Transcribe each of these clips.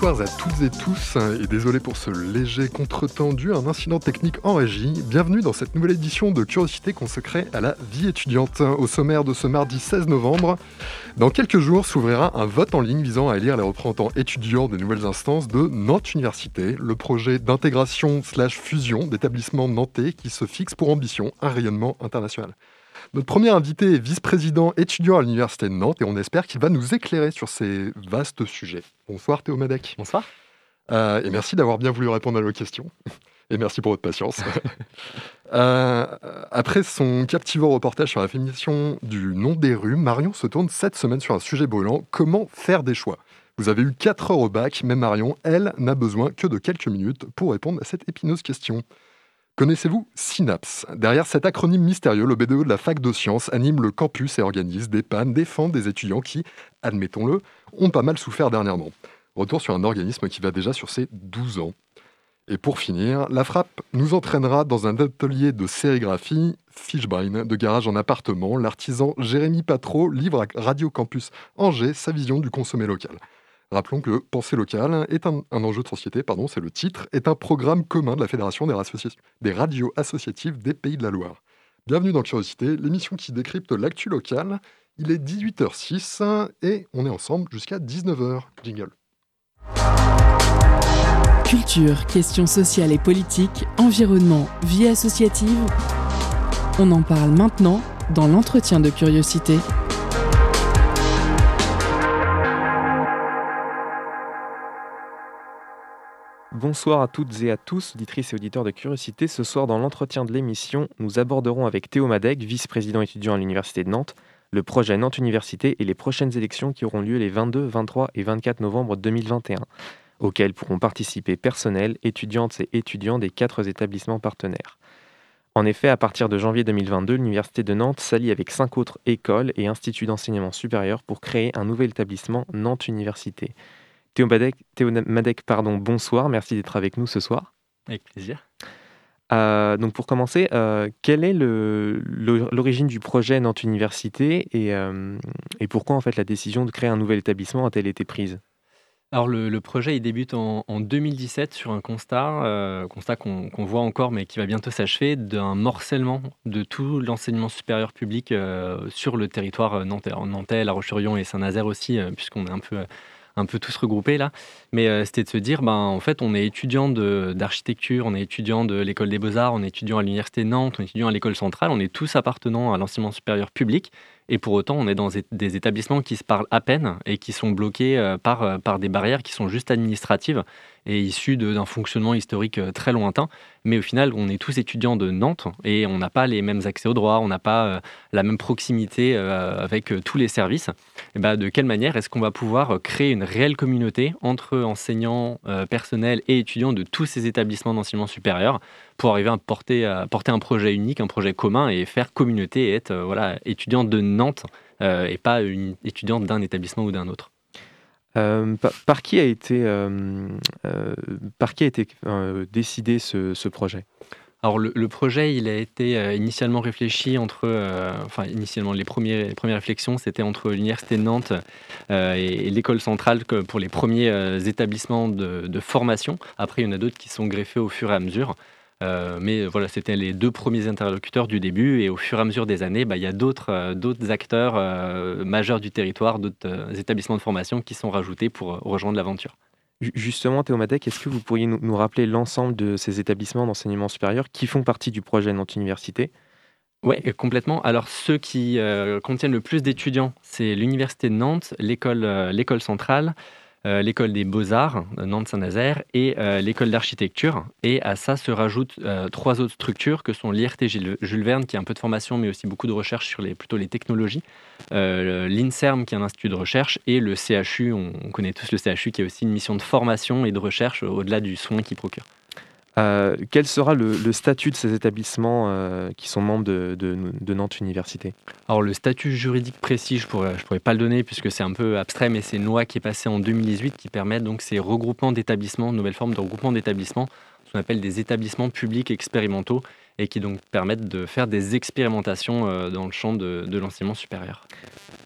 Bonsoir à toutes et tous, et désolé pour ce léger à un incident technique en régie. Bienvenue dans cette nouvelle édition de Curiosité consacrée à la vie étudiante. Au sommaire de ce mardi 16 novembre, dans quelques jours s'ouvrira un vote en ligne visant à élire les représentants étudiants des nouvelles instances de Nantes Université, le projet d'intégration slash fusion d'établissements nantais qui se fixe pour ambition un rayonnement international. Notre premier invité est vice-président étudiant à l'Université de Nantes et on espère qu'il va nous éclairer sur ces vastes sujets. Bonsoir Théo Madec. Bonsoir. Euh, et merci d'avoir bien voulu répondre à nos questions. Et merci pour votre patience. euh, après son captivant reportage sur la féminisation du nom des rues, Marion se tourne cette semaine sur un sujet brûlant comment faire des choix? Vous avez eu 4 heures au bac, mais Marion, elle, n'a besoin que de quelques minutes pour répondre à cette épineuse question. Connaissez-vous Synapse? Derrière cet acronyme mystérieux, le BDE de la fac de sciences anime le campus et organise des pannes, défend des étudiants qui, admettons-le, ont pas mal souffert dernièrement. Retour sur un organisme qui va déjà sur ses 12 ans. Et pour finir, la frappe nous entraînera dans un atelier de sérigraphie, Fishbine, de garage en appartement. L'artisan Jérémy Patro livre à Radio Campus Angers sa vision du consommé local. Rappelons que Pensée locale est un, enjeu de société, pardon, c'est le titre, est un programme commun de la Fédération des, des radios associatives des Pays de la Loire. Bienvenue dans Curiosité, l'émission qui décrypte l'actu locale. Il est 18h06 et on est ensemble jusqu'à 19h. Jingle. Culture, questions sociales et politiques, environnement, vie associative. On en parle maintenant dans l'entretien de curiosité. Bonsoir à toutes et à tous, auditrices et auditeurs de Curiosité. Ce soir, dans l'entretien de l'émission, nous aborderons avec Théo Madec, vice-président étudiant à l'Université de Nantes, le projet Nantes Université et les prochaines élections qui auront lieu les 22, 23 et 24 novembre 2021, auxquelles pourront participer personnels, étudiantes et étudiants des quatre établissements partenaires. En effet, à partir de janvier 2022, l'Université de Nantes s'allie avec cinq autres écoles et instituts d'enseignement supérieur pour créer un nouvel établissement Nantes Université. Théo Madec, Théo Madec pardon, bonsoir, merci d'être avec nous ce soir. Avec plaisir. Euh, donc pour commencer, euh, quelle est l'origine du projet Nantes Université et, euh, et, pourquoi en fait la décision de créer un nouvel établissement a-t-elle été prise? Alors le, le, projet il débute en, en, 2017 sur un constat, constat qu'on qu voit encore mais qui va bientôt s'achever, d'un morcellement de tout l'enseignement supérieur public sur le territoire nantais, nantais La Roche-sur-Yon et Saint-Nazaire aussi, puisqu'on est un peu un peu tous regroupés là. Mais euh, c'était de se dire, ben, en fait, on est étudiant d'architecture, on est étudiant de l'école des beaux-arts, on est étudiant à l'université Nantes, on est étudiant à l'école centrale, on est tous appartenant à l'enseignement supérieur public. Et pour autant, on est dans des établissements qui se parlent à peine et qui sont bloqués euh, par, euh, par des barrières qui sont juste administratives et issues d'un fonctionnement historique très lointain. Mais au final, on est tous étudiants de Nantes et on n'a pas les mêmes accès aux droits, on n'a pas la même proximité avec tous les services. Et ben, de quelle manière est-ce qu'on va pouvoir créer une réelle communauté entre enseignants, personnels et étudiants de tous ces établissements d'enseignement supérieur pour arriver à porter, un projet unique, un projet commun et faire communauté et être voilà, étudiante de Nantes euh, et pas une étudiante d'un établissement ou d'un autre? Euh, par, qui a été, euh, par qui a été décidé ce, projet? Alors le, projet, il a été euh, initialement réfléchi entre, euh, enfin initialement les, premières réflexions, c'était entre l'université de Nantes euh, et, l'école centrale pour les premiers établissements de, formation. Après, il y en a d'autres qui sont greffés au fur et à mesure. Mais voilà, c'était les deux premiers interlocuteurs du début et au fur et à mesure des années, bah, il y a d'autres d'autres acteurs majeurs du territoire, d'autres établissements de formation qui sont rajoutés pour rejoindre l'aventure. Justement, Théo Madec, est-ce que vous pourriez nous, nous rappeler l'ensemble de ces établissements d'enseignement supérieur qui font partie du projet Nantes Université? Oui, complètement. Alors, ceux qui euh, contiennent le plus d'étudiants, c'est l'Université de Nantes, l'école euh, centrale, l'école des beaux-arts, Nantes-Saint-Nazaire, et l'école d'architecture. Et à ça se rajoutent trois autres structures que sont l'IRT Jules Verne, qui a un peu de formation, mais aussi beaucoup de recherche sur les, plutôt les technologies, l'INSERM, qui est un institut de recherche, et le CHU, on, on connaît tous le CHU, qui a aussi une mission de formation et de recherche au-delà du soin qu'il procure. Euh, quel sera le, statut de ces établissements euh, qui sont membres de, Nantes Université? Alors le statut juridique précis, je ne pourrais, je pourrais pas le donner puisque c'est un peu abstrait, mais c'est une loi qui est passée en 2018 qui permet donc ces regroupements d'établissements, nouvelles formes de regroupement d'établissements, ce qu'on appelle des établissements publics expérimentaux et qui donc permettent de faire des expérimentations euh, dans le champ de, l'enseignement supérieur.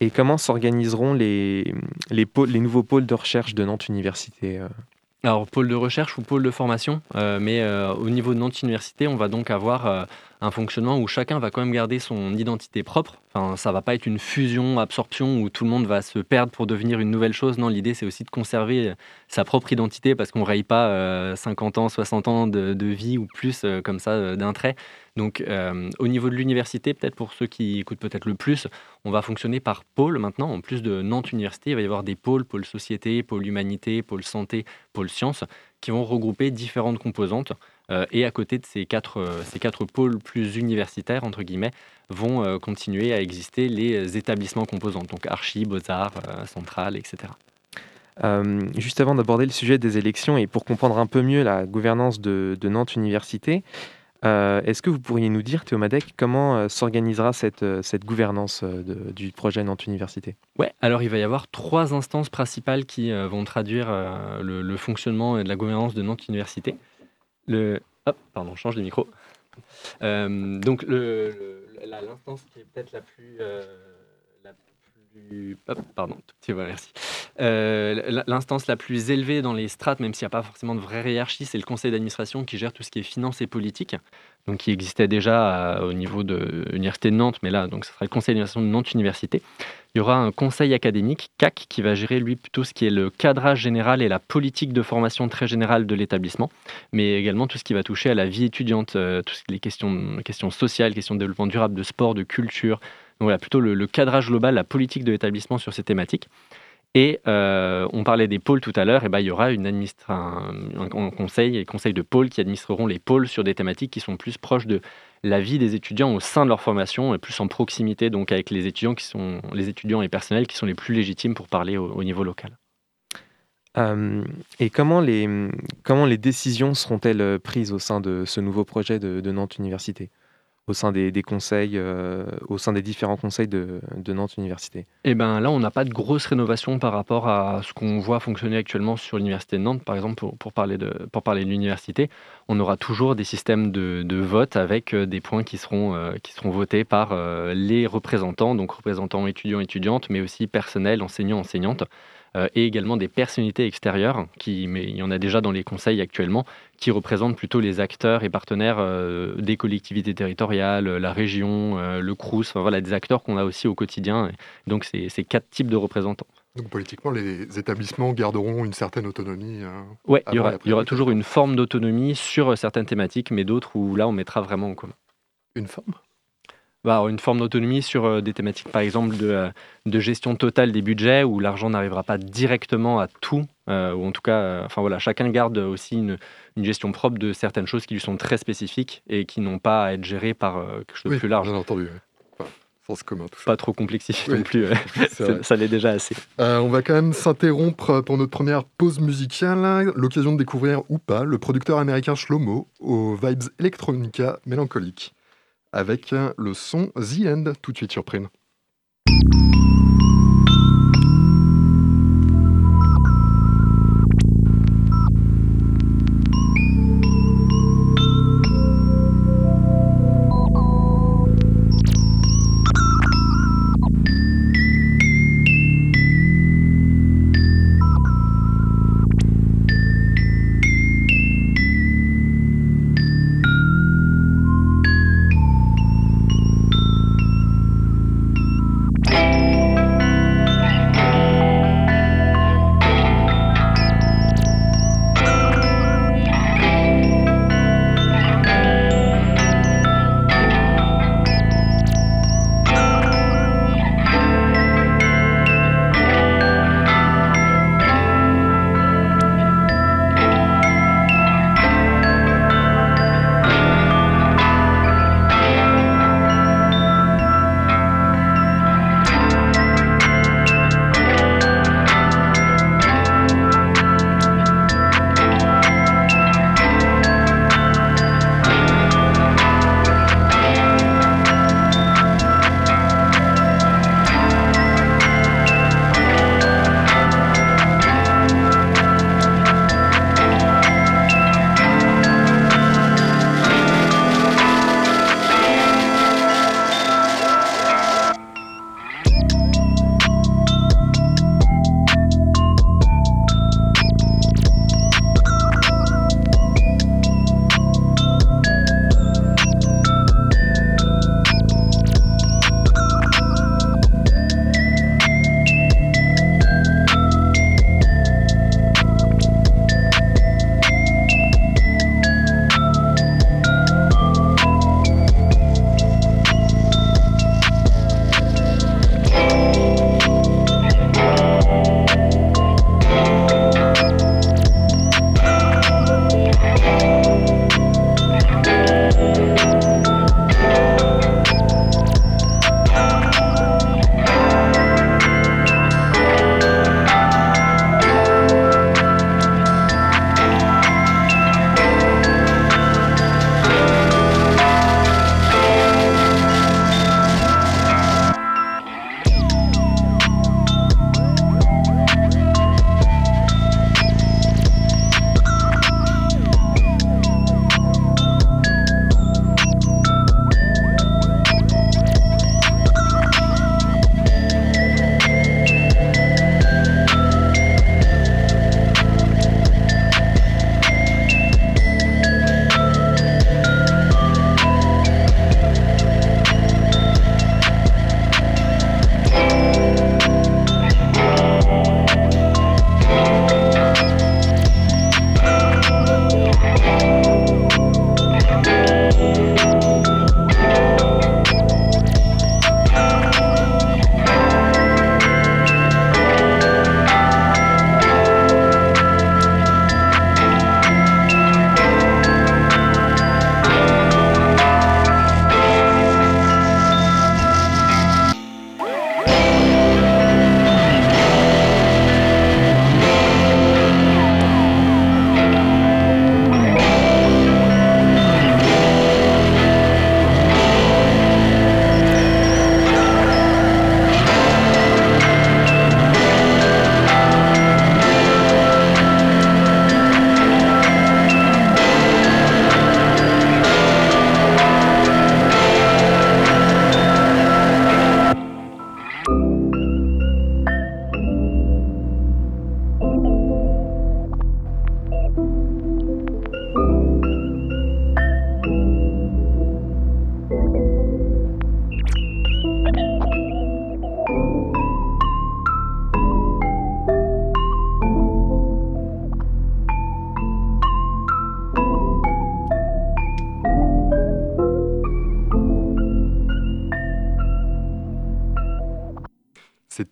Et comment s'organiseront les, les, les, nouveaux pôles de recherche de Nantes Université alors, pôle de recherche ou pôle de formation, euh, mais euh, au niveau de Nantes Université, on va donc avoir euh, un fonctionnement où chacun va quand même garder son identité propre. Enfin, ça va pas être une fusion, absorption où tout le monde va se perdre pour devenir une nouvelle chose. Non, l'idée c'est aussi de conserver sa propre identité parce qu'on ne raye pas 50 ans, 60 ans de, de vie ou plus comme ça d'un trait. Donc, euh, au niveau de l'université, peut-être pour ceux qui écoutent peut-être le plus, on va fonctionner par pôle maintenant. En plus de Nantes Université, il va y avoir des pôles, pôle société, pôle humanité, pôle santé, pôle sciences, qui vont regrouper différentes composantes. Euh, et à côté de ces quatre, euh, ces quatre pôles plus universitaires, entre guillemets, vont continuer à exister les établissements composants, donc archi, beaux-arts, centrales, etc. juste avant d'aborder le sujet des élections et pour comprendre un peu mieux la gouvernance de Nantes Université, euh, est-ce que vous pourriez nous dire, Théo Madec, comment euh, s'organisera cette, euh, cette gouvernance du projet Nantes Université? Ouais, alors il va y avoir trois instances principales qui vont traduire le, fonctionnement et de la gouvernance de Nantes Université. Le, hop, pardon, change de micro. donc l'instance qui est peut-être la plus pardon, merci. Euh, l'instance la plus élevée dans les strates, même s'il n'y a pas forcément de vraie hiérarchie, c'est le conseil d'administration qui gère tout ce qui est finance et politique, donc qui existait déjà au niveau de l'université de Nantes, mais là, donc ce sera le conseil d'administration de Nantes Université. Il y aura un conseil académique, CAC, qui va gérer lui plutôt ce qui est le cadrage général et la politique de formation très générale de l'établissement, mais également tout ce qui va toucher à la vie étudiante, euh, toutes les questions, sociales, questions de développement durable, de sport, de culture, voilà, plutôt le, cadrage global, la politique de l'établissement sur ces thématiques. Et euh, on parlait des pôles tout à l'heure, et ben, il y aura un, conseil conseil de pôles qui administreront les pôles sur des thématiques qui sont plus proches de la vie des étudiants au sein de leur formation et plus en proximité donc avec les étudiants qui sont les étudiants et personnels qui sont les plus légitimes pour parler au, niveau local. Euh, et comment les, comment les décisions seront-elles prises au sein de ce nouveau projet de Nantes Université? Au sein des, conseils, euh, au sein des différents conseils de, Nantes Université Eh ben là, on n'a pas de grosse rénovation par rapport à ce qu'on voit fonctionner actuellement sur l'université de Nantes, par exemple, pour, parler de l'université, on aura toujours des systèmes de, vote avec euh, des points qui seront euh, qui seront votés par les représentants, donc représentants étudiants étudiantes, mais aussi personnel, enseignants enseignantes. Euh, et également des personnalités extérieures, qui, mais il y en a déjà dans les conseils actuellement, qui représentent plutôt les acteurs et partenaires euh, des collectivités territoriales, la région, euh, le CRUS, enfin, voilà, des acteurs qu'on a aussi au quotidien. Donc c'est ces quatre types de représentants. Donc politiquement, les établissements garderont une certaine autonomie Oui, y aura, il y aura toujours une forme d'autonomie sur certaines thématiques, mais d'autres où là, on mettra vraiment en commun. Une forme? Bah, une forme d'autonomie sur euh, des thématiques, par exemple, de, euh, de, gestion totale des budgets, où l'argent n'arrivera pas directement à tout, euh, ou en tout cas, enfin voilà, chacun garde aussi une, une, gestion propre de certaines choses qui lui sont très spécifiques et qui n'ont pas à être gérées par quelque chose de plus large. Bien entendu. sens commun, tout Pas trop complexifié non plus, ça l'est déjà assez. on va quand même s'interrompre pour notre première pause musicale, l'occasion de découvrir ou pas le producteur américain Shlomo aux vibes electronica mélancoliques avec le son The End tout de suite sur Prime.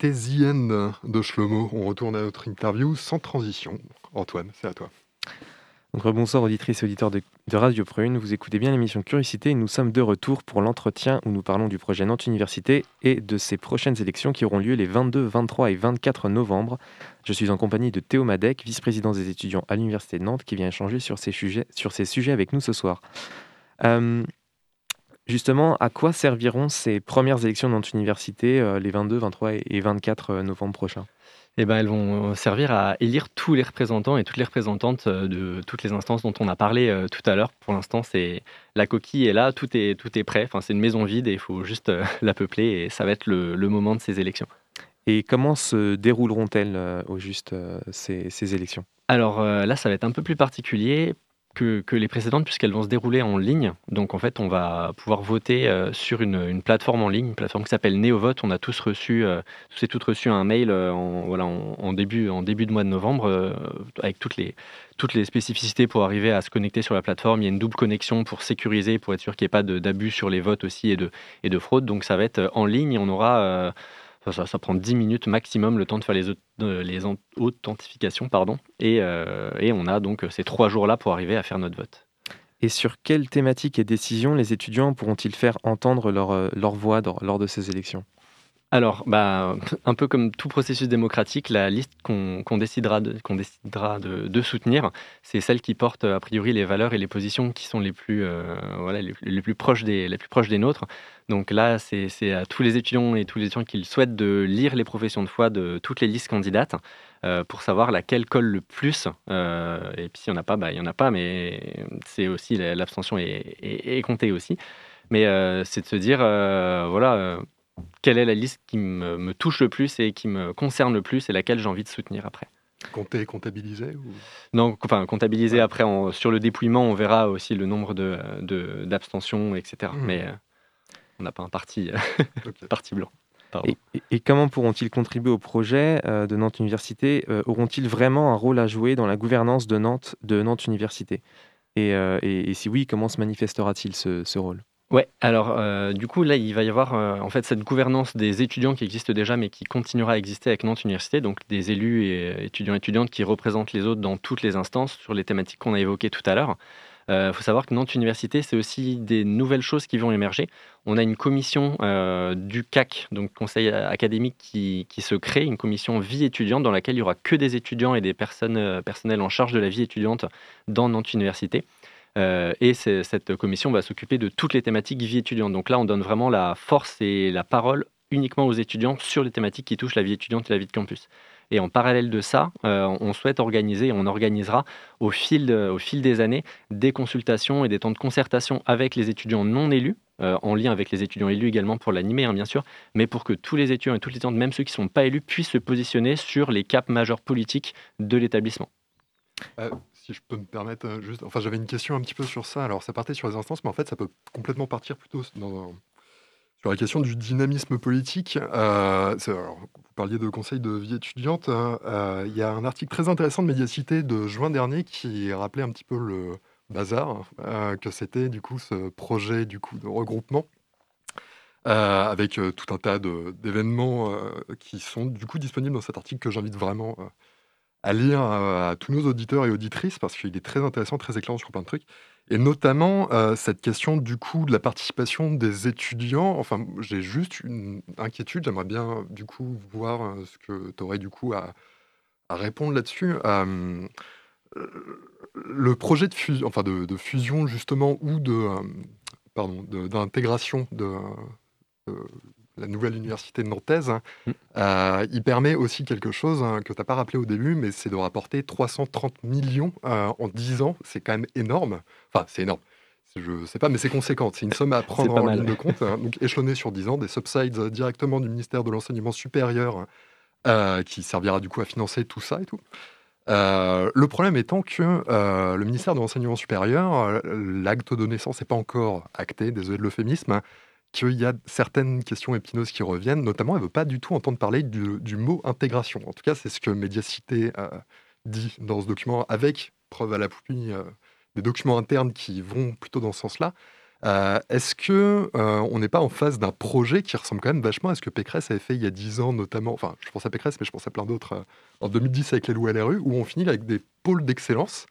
C'était de Shlomo. On retourne à notre interview sans transition. Antoine, c'est à toi. Donc, bonsoir auditrices et auditeurs de, Radio Prune. Vous écoutez bien l'émission Curiosité. Nous sommes de retour pour l'entretien où nous parlons du projet Nantes Université et de ses prochaines élections qui auront lieu les 22, 23 et 24 novembre. Je suis en compagnie de Théo Madec, vice-président des étudiants à l'Université de Nantes, qui vient échanger sur ces sujets, sur ces sujets avec nous ce soir. Euh, Justement, à quoi serviront ces premières élections dans notre université euh, les 22, 23 et 24 euh, novembre prochains? Eh ben, elles vont servir à élire tous les représentants et toutes les représentantes euh, de toutes les instances dont on a parlé tout à l'heure. Pour l'instant, c'est la coquille est là, tout est, tout est prêt. Enfin, c'est une maison vide et il faut juste la peupler et ça va être le, moment de ces élections. Et comment se dérouleront-elles au juste ces, ces élections? Alors là, ça va être un peu plus particulier que, les précédentes puisqu'elles vont se dérouler en ligne. Donc en fait, on va pouvoir voter euh, sur une, plateforme en ligne, une plateforme qui s'appelle NeoVote. On a tous reçu, euh, tous reçu un mail euh, en, voilà, en, début, en début de mois de novembre avec toutes les, toutes les spécificités pour arriver à se connecter sur la plateforme. Il y a une double connexion pour sécuriser, pour être sûr qu'il n'y ait pas d'abus sur les votes aussi et de, et de fraude. Donc ça va être en ligne. On aura ça, prend 10 minutes maximum le temps de faire les, euh, les authentifications. Pardon, et, euh, et on a donc ces trois jours-là pour arriver à faire notre vote. Et sur quelles thématiques et décisions les étudiants pourront-ils faire entendre leur, euh, leur voix lors de ces élections? Alors, bah, un peu comme tout processus démocratique, la liste qu'on décidera, de, décidera de, soutenir, c'est celle qui porte a priori les valeurs et les positions qui sont les plus, euh, voilà, les, plus proches des, les plus proches des nôtres. Donc là, c'est à tous les étudiants et tous les étudiants qui souhaitent de lire les professions de foi de toutes les listes candidates euh, pour savoir laquelle colle le plus. Euh, et puis s'il n'y en a pas, bah, il n'y en a pas, mais c'est aussi l'abstention est, est, comptée aussi. Mais c'est de se dire, voilà quelle est la liste qui me, touche le plus et qui me concerne le plus et laquelle j'ai envie de soutenir après. Compter, comptabiliser ou... Non, enfin comptabiliser après sur le dépouillement, on verra aussi le nombre de d'abstentions, etc. Mmh. Mais euh, on n'a pas un parti, parti blanc. Et, comment pourront-ils contribuer au projet euh, de Nantes Université euh, Auront-ils vraiment un rôle à jouer dans la gouvernance de Nantes, de Nantes Université? Et, si oui, comment se manifestera-t-il ce rôle? Ouais, alors euh, du coup là il va y avoir euh, en fait cette gouvernance des étudiants qui existe déjà mais qui continuera à exister avec Nantes Université, donc des élus et euh, étudiants étudiantes qui représentent les autres dans toutes les instances sur les thématiques qu'on a évoquées tout à l'heure. Il faut savoir que Nantes Université, c'est aussi des nouvelles choses qui vont émerger. On a une commission du CAC, donc Conseil académique, qui, se crée, une commission vie étudiante dans laquelle il y aura que des étudiants et des personnes personnelles en charge de la vie étudiante dans Nantes Université. Euh, et cette commission va s'occuper de toutes les thématiques vie étudiante. Donc là, on donne vraiment la force et la parole uniquement aux étudiants sur les thématiques qui touchent la vie étudiante et la vie de campus. Et en parallèle de ça, euh, on souhaite organiser, et on organisera au fil, des années des consultations et des temps de concertation avec les étudiants non élus, euh, en lien avec les étudiants élus également pour l'animer, hein, bien sûr, mais pour que tous les étudiants et toutes les étudiantes, même ceux qui ne sont pas élus, puissent se positionner sur les caps majeurs politiques de l'établissement si je peux me permettre, euh, enfin j'avais une question un petit peu sur ça. Alors ça partait sur les instances, mais en fait ça peut complètement partir plutôt sur la question du dynamisme politique. Euh, vous parliez de conseil de vie étudiante. Hein, euh, il y a un article très intéressant de Médiacité de juin dernier qui rappelait un petit peu le bazar que c'était du coup ce projet du coup de regroupement. avec tout un tas d'événements qui sont du coup disponibles dans cet article que j'invite vraiment à lire à, tous nos auditeurs et auditrices parce qu'il est très intéressant, très éclairant sur plein de trucs. Et notamment euh, cette question du coup de la participation des étudiants. Enfin, j'ai juste une inquiétude. J'aimerais bien du coup voir euh, ce que tu aurais du coup à, répondre là-dessus. Euh, le projet de, fusion, enfin de, fusion justement ou de pardon d'intégration de, la nouvelle université nantaise, hein, mm. euh, il permet aussi quelque chose hein, que tu n'as pas rappelé au début, mais c'est de rapporter 330 millions euh, en 10 ans. C'est quand même énorme. Enfin, c'est énorme. Je ne sais pas, mais c'est conséquent. C'est une somme à prendre en ligne de compte. Hein. donc échelonné sur 10 ans, des subsides directement du ministère de l'Enseignement supérieur euh, qui servira du coup à financer tout ça et tout. le problème étant que le ministère de l'Enseignement supérieur, l'acte de naissance n'est pas encore acté, désolé de l'euphémisme, qu'il y a certaines questions épineuses qui reviennent, notamment elle ne veut pas du tout entendre parler du, mot intégration. En tout cas, c'est ce que Mediacité euh, dit dans ce document, avec preuve à la pluie, euh, des documents internes qui vont plutôt dans ce sens-là. Est-ce que on n'est pas en face d'un projet qui ressemble quand même vachement à ce que Pécresse avait fait il y a 10 ans, notamment, enfin, je pense à Pécresse, mais je pense à plein d'autres, en 2010 avec les loups LRU, où on finit avec des pôles d'excellence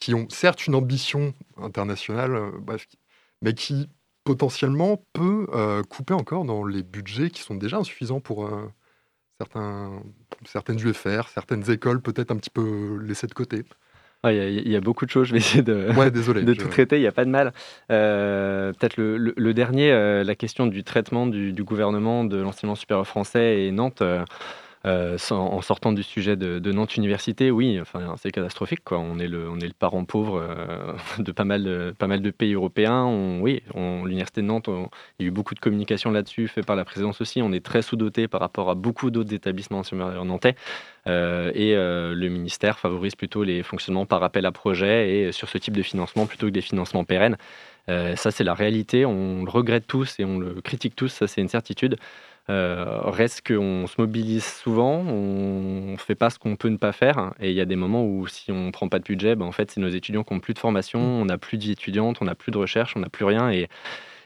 qui ont certes une ambition internationale, bref, mais qui potentiellement peut couper encore dans les budgets qui sont déjà insuffisants pour certains, certaines UFR, certaines écoles peut-être un petit peu laissées de côté. Il y, a beaucoup de choses, je vais essayer de, de tout traiter, il n'y a pas de mal. Euh, peut-être le, dernier, euh, la question du traitement du, du gouvernement de l'enseignement supérieur français et Nantes. Euh, en sortant du sujet de, Nantes Université, oui, enfin, c'est catastrophique. On, est le, parent pauvre euh, de, pas mal de pays européens. Oui, l'Université de Nantes, il y a eu beaucoup de communication là-dessus, fait par la présidence aussi. On est très sous-doté par rapport à beaucoup d'autres établissements supérieurs nantais. Euh, et le ministère favorise plutôt les fonctionnements par appel à projet et sur ce type de financement plutôt que des financements pérennes. ça, c'est la réalité. On le regrette tous et on le critique tous. Ça, c'est une certitude. Euh, reste qu'on se mobilise souvent, on ne fait pas ce qu'on peut ne pas faire. Et il y a des moments où, si on ne prend pas de budget, ben, en fait, c'est nos étudiants qui n'ont plus de formation, mmh. on n'a plus d'étudiantes, on n'a plus de recherche, on n'a plus rien. Et,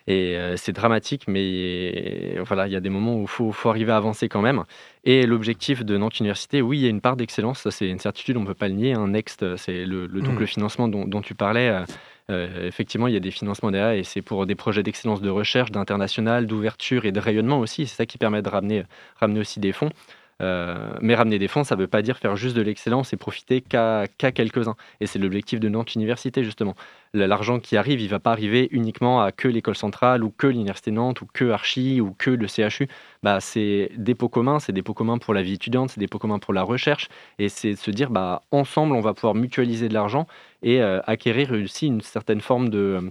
et euh, c'est dramatique, mais voilà, il y a des moments où il faut, faut, arriver à avancer quand même. Et l'objectif de Nantes Université, oui, il y a une part d'excellence, ça c'est une certitude, on ne peut pas le nier. Un Next, c'est le, le, donc, mmh. le financement dont, dont tu parlais. Euh, euh, effectivement, il y a des financements derrière et c'est pour des projets d'excellence de recherche, d'international, d'ouverture et de rayonnement aussi. C'est ça qui permet de ramener, ramener aussi des fonds. Euh, mais ramener des fonds, ça ne veut pas dire faire juste de l'excellence et profiter qu'à quelques-uns. Et c'est l'objectif de Nantes Université, justement. L'argent qui arrive, il ne va pas arriver uniquement à que l'école centrale ou que l'Université Nantes ou que Archie ou que le CHU. Bah, c'est des pots communs, c'est des pots communs pour la vie étudiante, c'est des pots communs pour la recherche. Et c'est se dire, bah, ensemble, on va pouvoir mutualiser de l'argent et euh, acquérir aussi une certaine forme de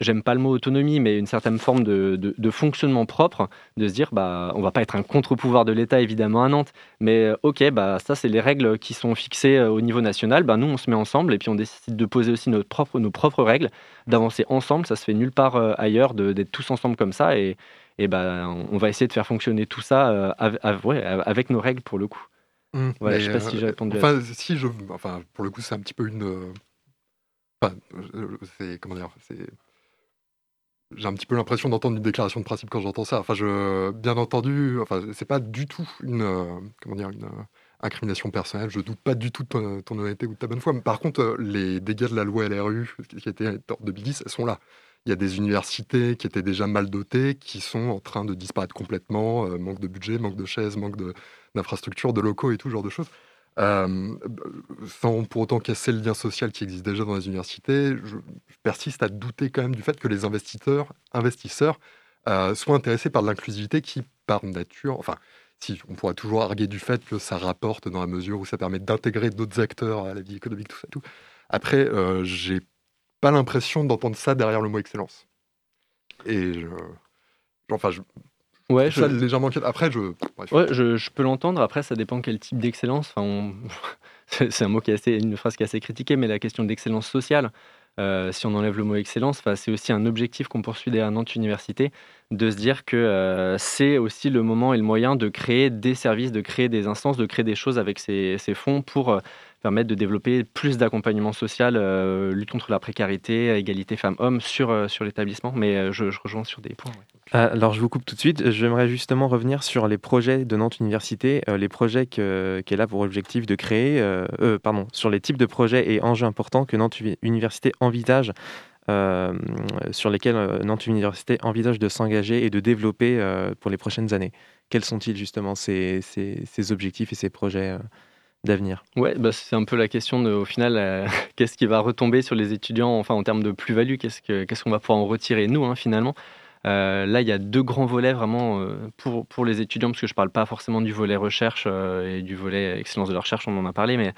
j'aime pas le mot autonomie, mais une certaine forme de, fonctionnement propre, de se dire, bah, on va pas être un contre-pouvoir de l'État évidemment à Nantes, mais euh, ok, bah, ça c'est les règles qui sont fixées euh, au niveau national, bah, nous on se met ensemble et puis on décide de poser aussi notre propre, nos propres règles, d'avancer ensemble, ça se fait nulle part euh, ailleurs d'être tous ensemble comme ça et, et bah, on va essayer de faire fonctionner tout ça avec nos règles pour le coup. Mmh, voilà, je sais pas si j'ai répondu. Enfin, si je, enfin, pour le coup, c'est un petit peu une. Enfin, c'est comment dire, c'est j'ai un petit peu l'impression d'entendre une déclaration de principe quand j'entends ça. Enfin, bien entendu, enfin, c'est pas du tout une, euh, comment dire, une euh, incrimination personnelle. Je doute pas du tout de ton, honnêteté ou de ta bonne foi. Mais par contre, euh, les dégâts de la loi LRU qui étaient en 2010, elles sont là. Il y a des universités qui étaient déjà mal dotées, qui sont en train de disparaître complètement. manque de budget, manque de chaises, manque d'infrastructures, de, de locaux et tout ce genre de choses. Euh, sans pour autant casser le lien social qui existe déjà dans les universités, je, persiste à douter quand même du fait que les investisseurs, euh, soient intéressés par l'inclusivité qui, par nature, enfin, si on pourra toujours arguer du fait que ça rapporte dans la mesure où ça permet d'intégrer d'autres acteurs à la vie économique, tout ça, tout. Après, euh, j'ai pas l'impression d'entendre ça derrière le mot excellence. Et je, enfin, je, Ouais, je... légèrement Après, je... Ouais, je, je peux l'entendre. Après, ça dépend quel type d'excellence. Enfin, c'est un mot qui est assez, une phrase qui est assez critiquée, mais la question d'excellence sociale. Euh, si on enlève le mot excellence, c'est aussi un objectif qu'on poursuit derrière Nantes Université, de se dire que euh, c'est aussi le moment et le moyen de créer des services, de créer des instances, de créer des choses avec ces, ces fonds pour euh, permettre de développer plus d'accompagnement social, euh, lutte contre la précarité, égalité femmes-hommes sur, euh, sur l'établissement. Mais euh, je, rejoins sur des points. Alors je vous coupe tout de suite. J'aimerais justement revenir sur les projets de Nantes Université, les projets qu'elle a pour objectif de créer, pardon, sur les types de projets et enjeux importants que Nantes Université envisage. sur lesquels Nantes Université envisage de s'engager et de développer pour les prochaines années. Quels sont-ils justement ces, ces, ces, objectifs et ces projets d'avenir Ouais, bah c'est un peu la question de, au final, euh, qu'est-ce qui va retomber sur les étudiants, enfin en termes de plus-value, qu'est-ce qu'on va pouvoir en retirer nous, hein, finalement. Euh, là, il y a deux grands volets vraiment euh, pour, pour les étudiants, parce que je ne parle pas forcément du volet recherche et du volet excellence de la recherche, on en a parlé, mais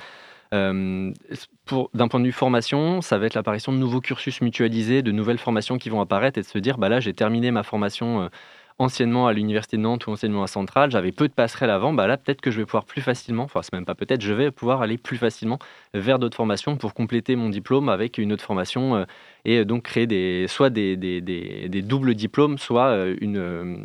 d'un point de vue formation, ça va être l'apparition de nouveaux cursus mutualisés, de nouvelles formations qui vont apparaître et de se dire, bah là, j'ai terminé ma formation anciennement à l'université de Nantes ou anciennement à Centrale, j'avais peu de passerelles avant, bah là peut-être que je vais pouvoir plus facilement, enfin c'est même pas peut-être, je vais pouvoir aller plus facilement vers d'autres formations pour compléter mon diplôme avec une autre formation euh, et donc créer des, soit des, des, des, doubles diplômes, soit euh, euh,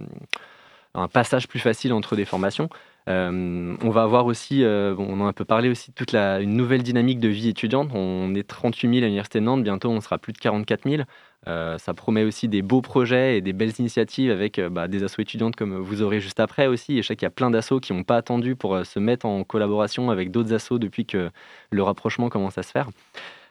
un passage plus facile entre des formations. on va avoir aussi, on en a un peu parlé aussi, toute la, une nouvelle dynamique de vie étudiante. On est 38 000 à l'Université de Nantes, bientôt on sera plus de 44 000. Ça promet aussi des beaux projets et des belles initiatives avec bah, des assos étudiantes comme vous aurez juste après aussi. Et je sais qu'il y a plein d'assos qui n'ont pas attendu pour se mettre en collaboration avec d'autres assos depuis que le rapprochement commence à se faire.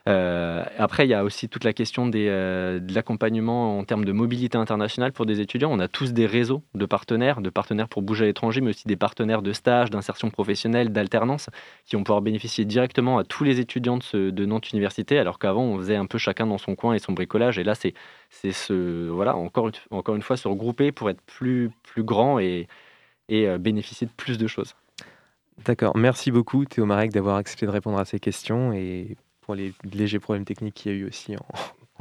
Euh, après, il y a aussi toute la question euh, de l'accompagnement en termes de mobilité internationale pour des étudiants. On a tous des réseaux de partenaires, de partenaires pour bouger à l'étranger, mais aussi des partenaires de stage, d'insertion professionnelle, d'alternance, qui vont pouvoir bénéficier directement à tous les étudiants de, Nantes Université, alors qu'avant, on faisait un peu chacun dans son coin et son bricolage. Et là, c'est ce, voilà, encore, encore une fois se regrouper pour être plus, plus grand et, et euh, bénéficier de plus de choses. D'accord. Merci beaucoup, Théo Marek, d'avoir accepté de répondre à ces questions et les légers problèmes techniques qu'il y a eu aussi en,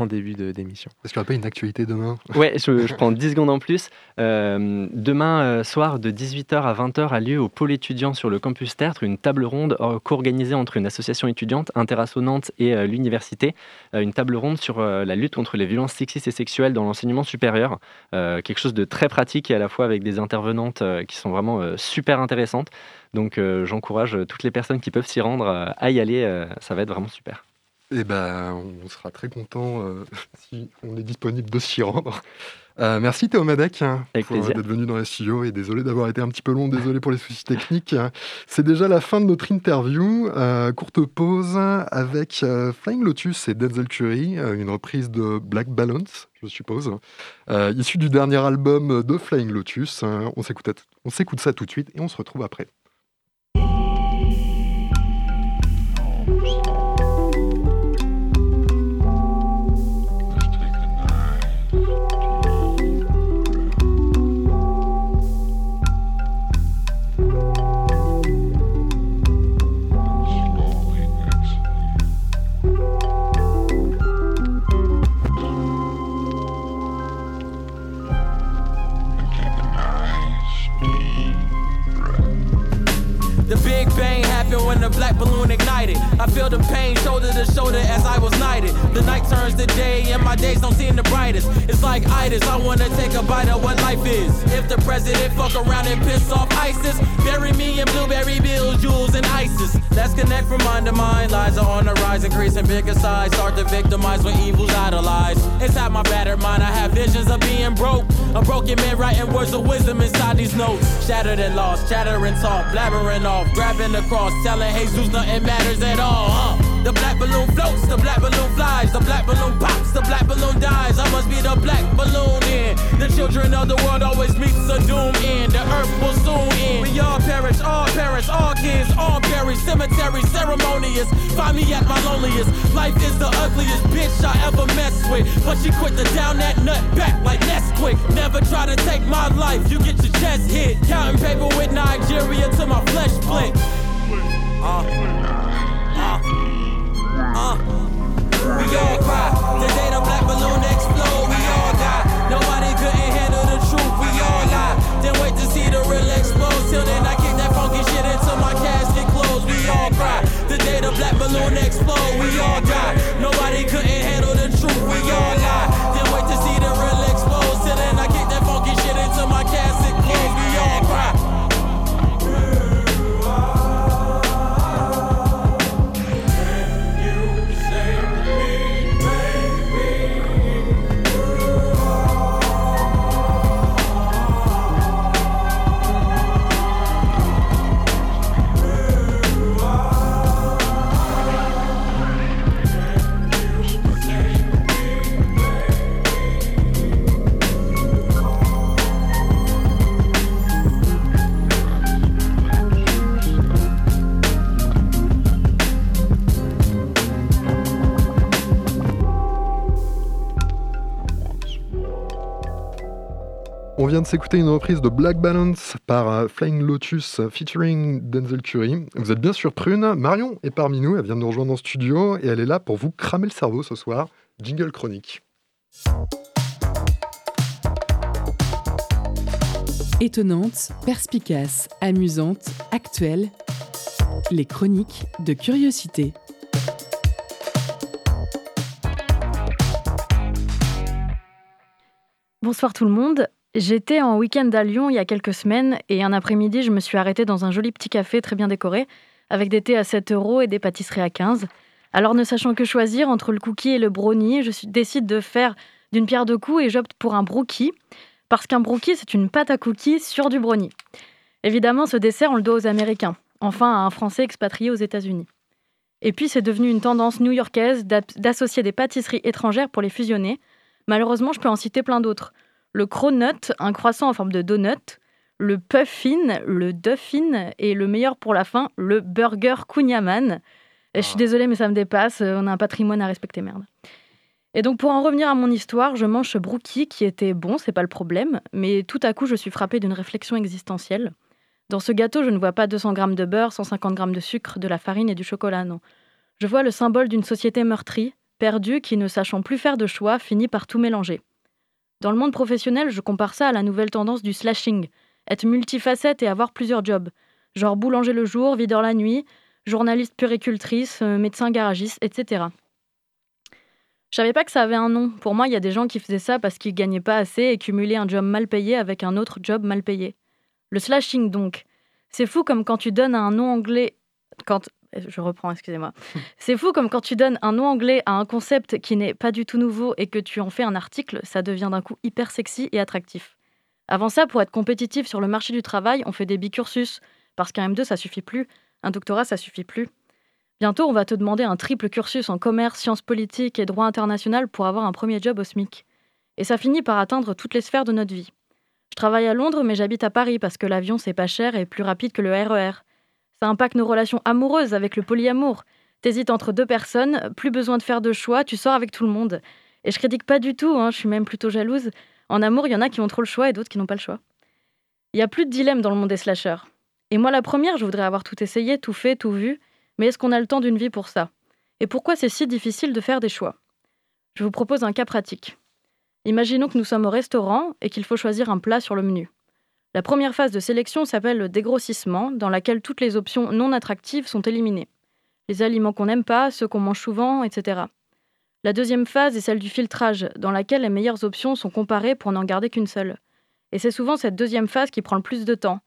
début d'émission. Est-ce qu'il n'y aura pas une actualité demain? Ouais, je, prends 10 secondes en plus. Euh, demain euh, soir, de 18h à 20h, a lieu au pôle étudiant sur le campus Tertre une table ronde euh, co-organisée entre une association étudiante, Interassonante et l'université. une table ronde sur la lutte contre les violences sexistes et sexuelles dans l'enseignement supérieur. quelque chose de très pratique et à la fois avec des intervenantes qui sont vraiment super intéressantes. Donc euh, j'encourage toutes les personnes qui peuvent s'y rendre euh, à y aller. Euh, ça va être vraiment super. Eh ben, on sera très content si on est disponible de s'y rendre. merci Théo Madec hein, d'être venu dans la studio et désolé d'avoir été un petit peu long, désolé pour les soucis techniques. C'est déjà la fin de notre interview. courte pause avec Flying Lotus et Denzel Curry, une reprise de Black Balance, je suppose, issue du dernier album de Flying Lotus. on s'écoute ça tout de suite et on se retrouve après. I feel the pain shoulder to shoulder as I was knighted. The night turns to day and my days don't seem the brightest. It's like itis, I wanna take a bite of what life is. If the president fuck around and piss off ISIS, bury me in blueberry bills, jewels, and ISIS. Let's connect from mind to mind. Lies are on the rise, increasing bigger size. Start to victimize when evil's idolized. Inside my battered mind, I have visions of being broke. A broken man writing words of wisdom inside these notes. Shattered and lost, chattering talk, blabbering off, grabbing the cross, telling Jesus nothing matters at all, huh? The black balloon floats, the black balloon flies, the black balloon pops, the black balloon dies. I must be the black balloon in. The children of the world always meets a doom in. The earth will soon end. We all perish, all parents, all kids, all buried. Cemetery ceremonious. Find me at my loneliest. Life is the ugliest bitch I ever messed with. But she quit to down that nut back like Nesquik. Never try to take my life, you get your chest hit. Counting paper with Nigeria till my flesh split. Uh. Uh, we all cry. The day the black balloon explode, we all die. Nobody couldn't handle the truth, we all lie. Then wait to see the real explode. Till then, I kick that funky shit until my casket closed. We all cry. The day the black balloon explode, we all die. Nobody couldn't vient de s'écouter une reprise de Black Balance par euh, Flying Lotus featuring Denzel Curry. Vous êtes bien sûr prune. Marion est parmi nous, elle vient de nous rejoindre en studio et elle est là pour vous cramer le cerveau ce soir. Jingle chronique. Étonnante, perspicace, amusante, actuelle, les chroniques de curiosité. Bonsoir tout le monde. J'étais en week-end à Lyon il y a quelques semaines et un après-midi, je me suis arrêtée dans un joli petit café très bien décoré avec des thés à 7 euros et des pâtisseries à 15. Alors, ne sachant que choisir entre le cookie et le brownie, je décide de faire d'une pierre deux coups et j'opte pour un brookie, parce qu'un brookie, c'est une pâte à cookies sur du brownie. Évidemment, ce dessert, on le doit aux Américains, enfin à un Français expatrié aux États-Unis. Et puis, c'est devenu une tendance new-yorkaise d'associer des pâtisseries étrangères pour les fusionner. Malheureusement, je peux en citer plein d'autres. Le cronut, un croissant en forme de donut, le puffin, le duffin et le meilleur pour la fin, le burger kunyaman. Et je suis ah. désolée, mais ça me dépasse. On a un patrimoine à respecter, merde. Et donc, pour en revenir à mon histoire, je mange ce brookie qui était bon, c'est pas le problème, mais tout à coup, je suis frappée d'une réflexion existentielle. Dans ce gâteau, je ne vois pas 200 grammes de beurre, 150 grammes de sucre, de la farine et du chocolat, non. Je vois le symbole d'une société meurtrie, perdue, qui, ne sachant plus faire de choix, finit par tout mélanger. Dans le monde professionnel, je compare ça à la nouvelle tendance du slashing, être multifacette et avoir plusieurs jobs, genre boulanger le jour, videur la nuit, journaliste puricultrice, euh, médecin garagiste, etc. Je savais pas que ça avait un nom. Pour moi, il y a des gens qui faisaient ça parce qu'ils gagnaient pas assez et cumulaient un job mal payé avec un autre job mal payé. Le slashing, donc. C'est fou comme quand tu donnes un nom anglais. Quand. Je reprends, excusez-moi. C'est fou comme quand tu donnes un nom anglais à un concept qui n'est pas du tout nouveau et que tu en fais un article, ça devient d'un coup hyper sexy et attractif. Avant ça, pour être compétitif sur le marché du travail, on fait des bicursus, parce qu'un M2, ça suffit plus, un doctorat, ça suffit plus. Bientôt, on va te demander un triple cursus en commerce, sciences politiques et droit international pour avoir un premier job au SMIC. Et ça finit par atteindre toutes les sphères de notre vie. Je travaille à Londres, mais j'habite à Paris parce que l'avion, c'est pas cher et plus rapide que le RER. Ça impacte nos relations amoureuses avec le polyamour. T'hésites entre deux personnes, plus besoin de faire de choix, tu sors avec tout le monde. Et je critique pas du tout, hein, je suis même plutôt jalouse. En amour, il y en a qui ont trop le choix et d'autres qui n'ont pas le choix. Il n'y a plus de dilemme dans le monde des slashers. Et moi, la première, je voudrais avoir tout essayé, tout fait, tout vu. Mais est-ce qu'on a le temps d'une vie pour ça? Et pourquoi c'est si difficile de faire des choix? Je vous propose un cas pratique. Imaginons que nous sommes au restaurant et qu'il faut choisir un plat sur le menu. La première phase de sélection s'appelle le dégrossissement, dans laquelle toutes les options non attractives sont éliminées. Les aliments qu'on n'aime pas, ceux qu'on mange souvent, etc. La deuxième phase est celle du filtrage, dans laquelle les meilleures options sont comparées pour n'en garder qu'une seule. Et c'est souvent cette deuxième phase qui prend le plus de temps,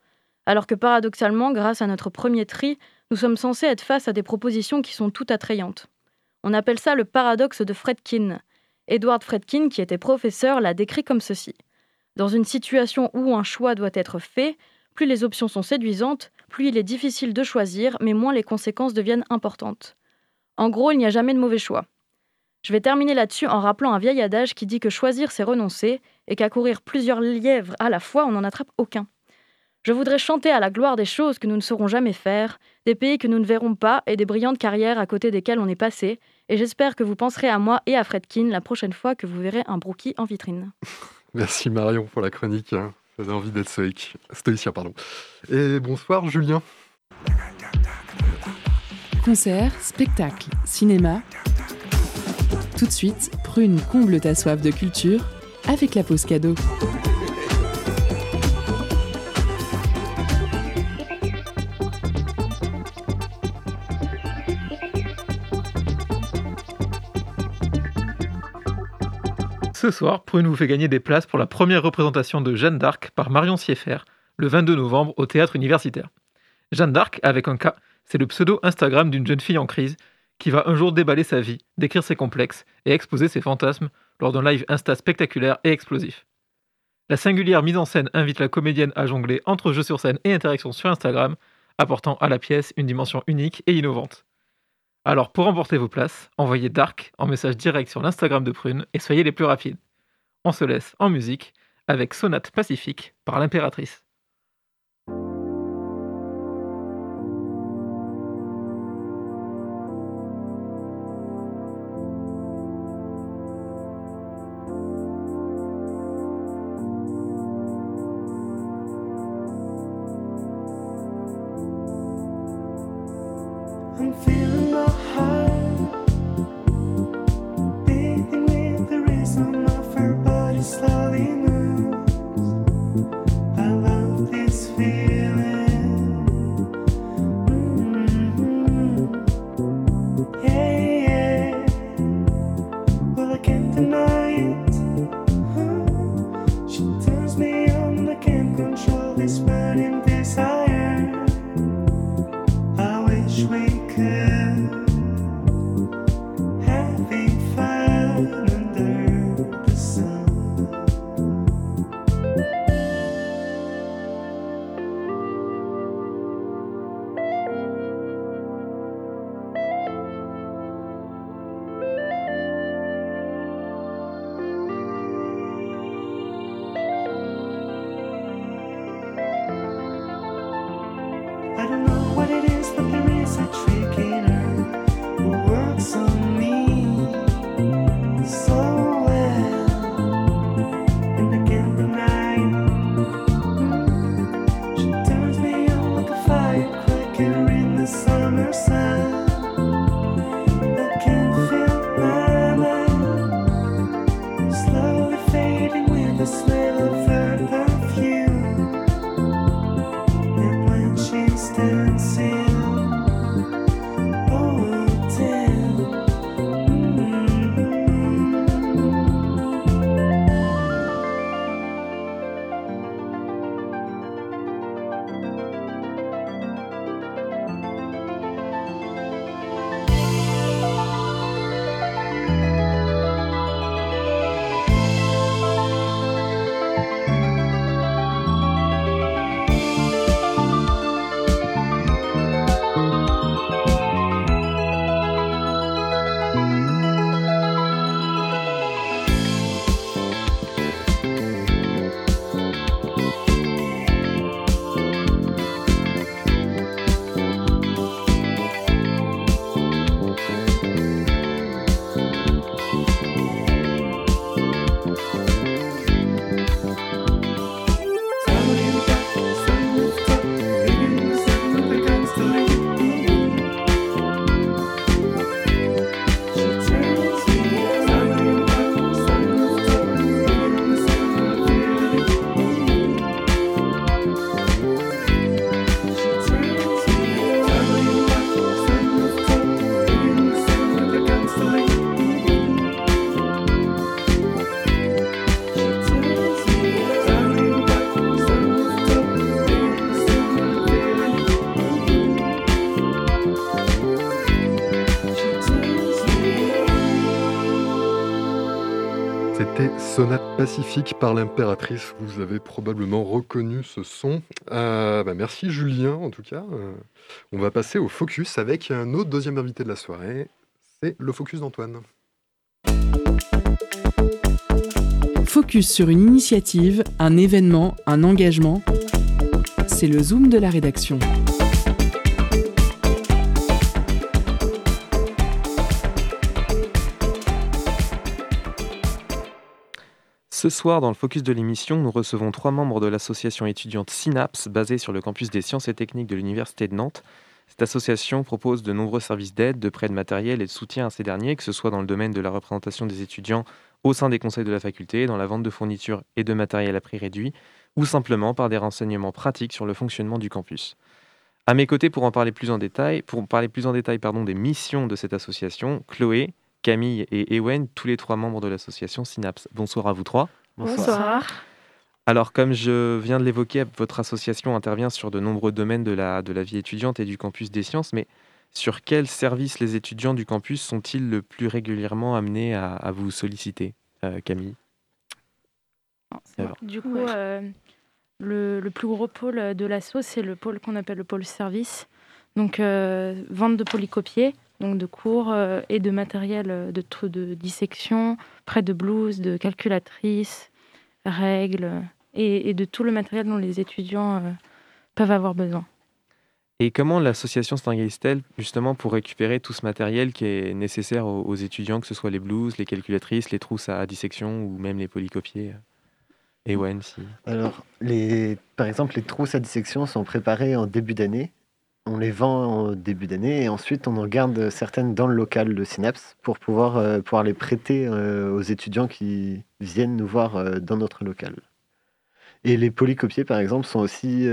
alors que paradoxalement, grâce à notre premier tri, nous sommes censés être face à des propositions qui sont toutes attrayantes. On appelle ça le paradoxe de Fredkin. Edward Fredkin, qui était professeur, l'a décrit comme ceci. Dans une situation où un choix doit être fait, plus les options sont séduisantes, plus il est difficile de choisir, mais moins les conséquences deviennent importantes. En gros, il n'y a jamais de mauvais choix. Je vais terminer là-dessus en rappelant un vieil adage qui dit que choisir, c'est renoncer, et qu'à courir plusieurs lièvres à la fois, on n'en attrape aucun. Je voudrais chanter à la gloire des choses que nous ne saurons jamais faire, des pays que nous ne verrons pas et des brillantes carrières à côté desquelles on est passé, et j'espère que vous penserez à moi et à Fredkin la prochaine fois que vous verrez un brookie en vitrine. Merci Marion pour la chronique. Ça envie d'être stoïcien. Pardon. Et bonsoir Julien. Concert, spectacle, cinéma, tout de suite, Prune comble ta soif de culture avec la pause cadeau. Ce soir, Prune vous fait gagner des places pour la première représentation de Jeanne d'Arc par Marion Sieffert, le 22 novembre au théâtre universitaire. Jeanne d'Arc, avec un K, c'est le pseudo Instagram d'une jeune fille en crise qui va un jour déballer sa vie, décrire ses complexes et exposer ses fantasmes lors d'un live Insta spectaculaire et explosif. La singulière mise en scène invite la comédienne à jongler entre jeux sur scène et interactions sur Instagram, apportant à la pièce une dimension unique et innovante. Alors pour remporter vos places, envoyez Dark en message direct sur l'Instagram de Prune et soyez les plus rapides. On se laisse en musique avec Sonate Pacifique par l'impératrice. day. Pacifique par l'impératrice, vous avez probablement reconnu ce son. Euh, bah, merci Julien en tout cas. Euh, on va passer au focus avec un autre deuxième invité de la soirée, c'est le focus d'Antoine. Focus sur une initiative, un événement, un engagement. C'est le zoom de la rédaction. Ce soir, dans le focus de l'émission, nous recevons trois membres de l'association étudiante Synapse, basée sur le campus des sciences et techniques de l'Université de Nantes. Cette association propose de nombreux services d'aide, de prêt de matériel et de soutien à ces derniers, que ce soit dans le domaine de la représentation des étudiants au sein des conseils de la faculté, dans la vente de fournitures et de matériel à prix réduit, ou simplement par des renseignements pratiques sur le fonctionnement du campus. À mes côtés, pour en parler plus en détail, des missions de cette association, Chloé, Camille et Ewen, tous les trois membres de l'association Synapse. Bonsoir à vous trois. Bonsoir. Alors, comme je viens de l'évoquer, votre association intervient sur de nombreux domaines de la, de la vie étudiante et du campus des sciences, mais sur quels services les étudiants du campus sont-ils le plus régulièrement amenés à, vous solliciter, euh, Camille? Du coup, euh, le, le, plus gros pôle de l'asso, c'est le pôle qu'on appelle le pôle service. Donc, euh, vente de polycopiers, donc de cours euh, et de matériel euh, de, de dissection, près de blouses, de calculatrices, règles et, de tout le matériel dont les étudiants euh, peuvent avoir besoin. Et comment l'association s'organise-t-elle justement pour récupérer tout ce matériel qui est nécessaire aux, étudiants, que ce soit les blouses, les calculatrices, les trousses à dissection ou même les polycopiers et si... Alors, les, par exemple, les trousses à dissection sont préparées en début d'année on les vend au début d'année et ensuite on en garde certaines dans le local de Synapse pour pouvoir, euh, pouvoir les prêter euh, aux étudiants qui viennent nous voir euh, dans notre local. Et les polycopiers, par exemple, sont aussi.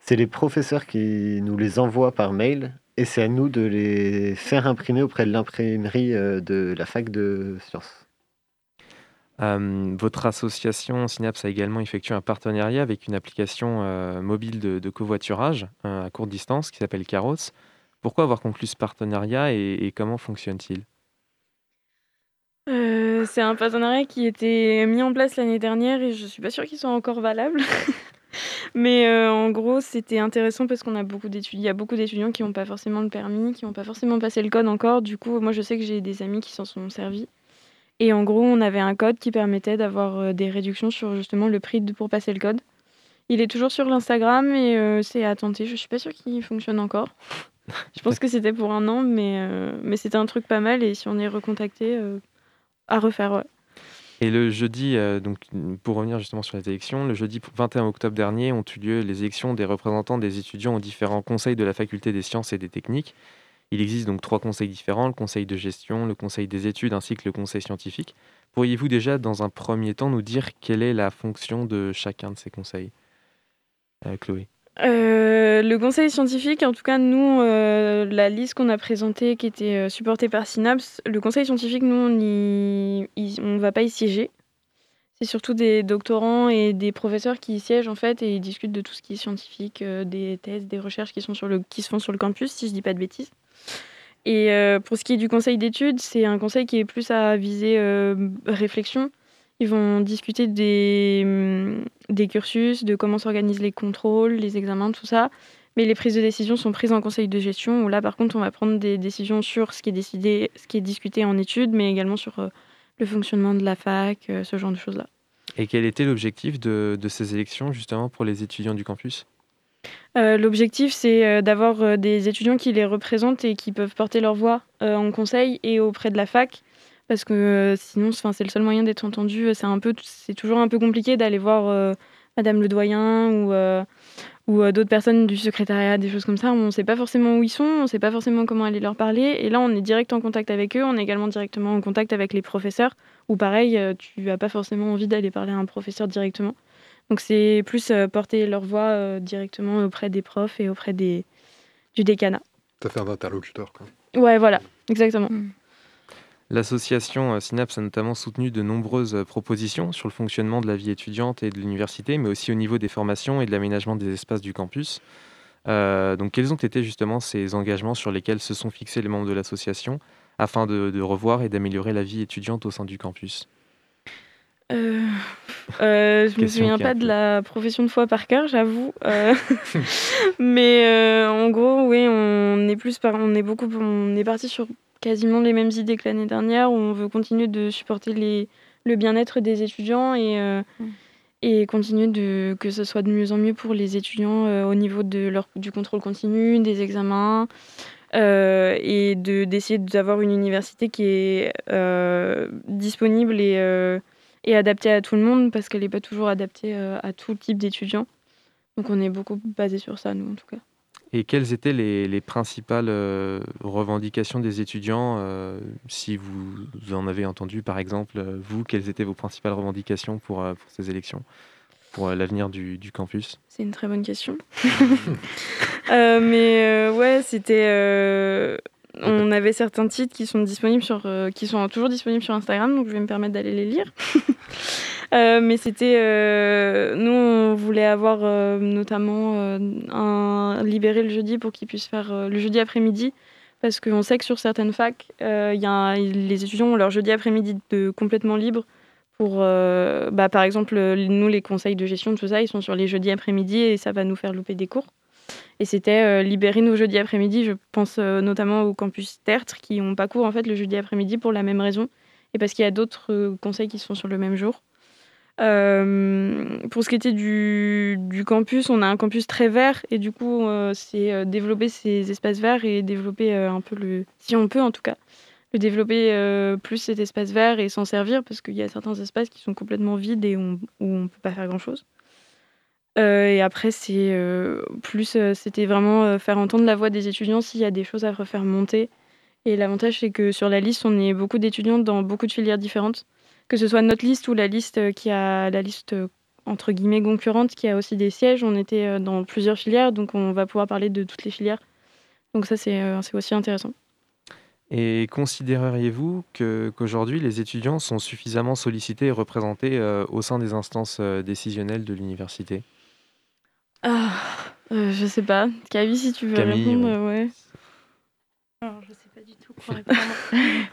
c'est les professeurs qui nous les envoient par mail et c'est à nous de les faire imprimer auprès de l'imprimerie de la fac de sciences. Euh, votre association Synapse a également effectué un partenariat avec une application euh, mobile de, covoiturage euh, à courte distance qui s'appelle Caros. Pourquoi avoir conclu ce partenariat et, comment fonctionne-t-il? C'est un partenariat qui été mis en place l'année dernière et je ne suis pas sûre qu'il soit encore valable. Mais en gros, c'était intéressant parce qu'on a beaucoup d'étudiants, y a beaucoup d'étudiants qui n'ont pas forcément le permis, qui n'ont pas forcément passé le code encore. Du coup, moi, je sais que j'ai des amis qui s'en sont servis. Et en gros, on avait un code qui permettait d'avoir euh, des réductions sur justement le prix pour passer le code. Il est toujours sur l'Instagram et euh, c'est à tenter. Je suis pas sûre qu'il fonctionne encore. Je pense que c'était pour un an, mais, euh, mais c'était un truc pas mal. Et si on est recontacté, à refaire. Et le jeudi, donc pour revenir justement sur les élections, le jeudi 21 octobre dernier ont eu lieu les élections des représentants des étudiants aux différents conseils de la faculté des sciences et des techniques. Il existe donc trois conseils différents, le conseil de gestion, le conseil des études ainsi que le conseil scientifique. Pourriez-vous déjà, dans un premier temps, nous dire quelle est la fonction de chacun de ces conseils euh, Chloé? Euh, le conseil scientifique, en tout cas, nous, euh, la liste qu'on a présentée, qui était supportée par Synapse, le conseil scientifique, nous, on ne va pas y siéger. C'est surtout des doctorants et des professeurs qui y siègent, en fait, et ils discutent de tout ce qui est scientifique, des thèses, des recherches qui, sont sur le, qui se font sur le campus, si je ne dis pas de bêtises. Et euh, pour ce qui est du conseil d'études, c'est un conseil qui est plus à viser euh, réflexion. Ils vont discuter des, mm, des cursus, de comment s'organisent les contrôles, les examens, tout ça. Mais les prises de décision sont prises en conseil de gestion, où là, par contre, on va prendre des décisions sur ce qui est décidé, ce qui est discuté en études, mais également sur euh, le fonctionnement de la fac, ce genre de choses-là. Et quel était l'objectif de ces élections, justement, pour les étudiants du campus? Euh, l'objectif, c'est euh, d'avoir euh, des étudiants qui les représentent et qui peuvent porter leur voix en conseil et auprès de la fac. Parce que sinon, c'est le seul moyen d'être entendu. C'est toujours un peu compliqué d'aller voir Madame le doyen ou, ou d'autres personnes du secrétariat, des choses comme ça. On ne sait pas forcément où ils sont, on ne sait pas forcément comment aller leur parler. Et là, on est direct en contact avec eux. On est également directement en contact avec les professeurs. Ou pareil, tu n'as pas forcément envie d'aller parler à un professeur directement. Donc c'est plus euh, porter leur voix euh, directement auprès des profs et auprès des, du décanat. Ça fait un interlocuteur. Quoi. Ouais, voilà, exactement. Mm. L'association euh, Synapse a notamment soutenu de nombreuses propositions sur le fonctionnement de la vie étudiante et de l'université, mais aussi au niveau des formations et de l'aménagement des espaces du campus. donc, quels ont été justement ces engagements sur lesquels se sont fixés les membres de l'association afin de revoir et d'améliorer la vie étudiante au sein du campus? Euh, euh, je me souviens pas de la profession de foi par cœur, j'avoue. Euh, mais euh, en gros, oui, on est plus par, on est beaucoup, on est parti sur quasiment les mêmes idées que l'année dernière. Où on veut continuer de supporter les, le bien-être des étudiants et euh, Mm. et continuer de que ce soit de mieux en mieux pour les étudiants euh, au niveau de leur du contrôle continu, des examens. euh, et de d'essayer d'avoir une université qui est euh, disponible et, euh, et adaptée à tout le monde parce qu'elle n'est pas toujours adaptée euh, à tout type d'étudiants. Donc on est beaucoup basé sur ça, nous, en tout cas. Et quelles étaient les, les principales euh, revendications des étudiants euh, Si vous en avez entendu, par exemple, vous, quelles étaient vos principales revendications pour, euh, pour ces élections, pour l'avenir du, du campus? C'est une très bonne question. Mais ouais, c'était. On avait certains titres qui sont disponibles sur, euh, qui sont toujours disponibles sur Instagram, donc je vais me permettre d'aller les lire. Euh, mais c'était, euh, nous, on voulait avoir notamment un libéré le jeudi pour qu'ils puissent faire le jeudi après-midi, parce qu'on sait que sur certaines facs, il y a un- les étudiants ont leur jeudi après-midi de complètement libre pour, bah, par exemple, nous, les conseils de gestion, tout ça, ils sont sur les jeudis après-midi et ça va nous faire louper des cours. Et c'était euh, libérer nos jeudis après-midi. Je pense euh, notamment au campus Tertre qui n'ont pas cours en fait le jeudi après-midi pour la même raison et parce qu'il y a d'autres euh, conseils qui se font sur le même jour. Pour ce qui était du, campus, on a un campus très vert et du coup, c'est développer ces espaces verts et développer un peu le, si on peut en tout cas, le développer plus cet espace vert et s'en servir parce qu'il y a certains espaces qui sont complètement vides et où on ne peut pas faire grand-chose. Euh, et après, c'est euh, plus, euh, c'était vraiment euh, faire entendre la voix des étudiants s'il y a des choses à refaire monter. Et l'avantage, c'est que sur la liste, on est beaucoup d'étudiants dans beaucoup de filières différentes, que ce soit notre liste ou la liste euh, qui a la liste euh, entre guillemets concurrente, qui a aussi des sièges. On était euh, dans plusieurs filières, donc on va pouvoir parler de toutes les filières. Donc ça, c'est euh, aussi intéressant. Et considéreriez-vous qu'aujourd'hui, les étudiants sont suffisamment sollicités et représentés euh, au sein des instances euh, décisionnelles de l'université? Ah, euh, je sais pas. Camille, si tu veux Camille, répondre, ouais. euh, ouais. Alors, je sais pas du tout quoi répondre.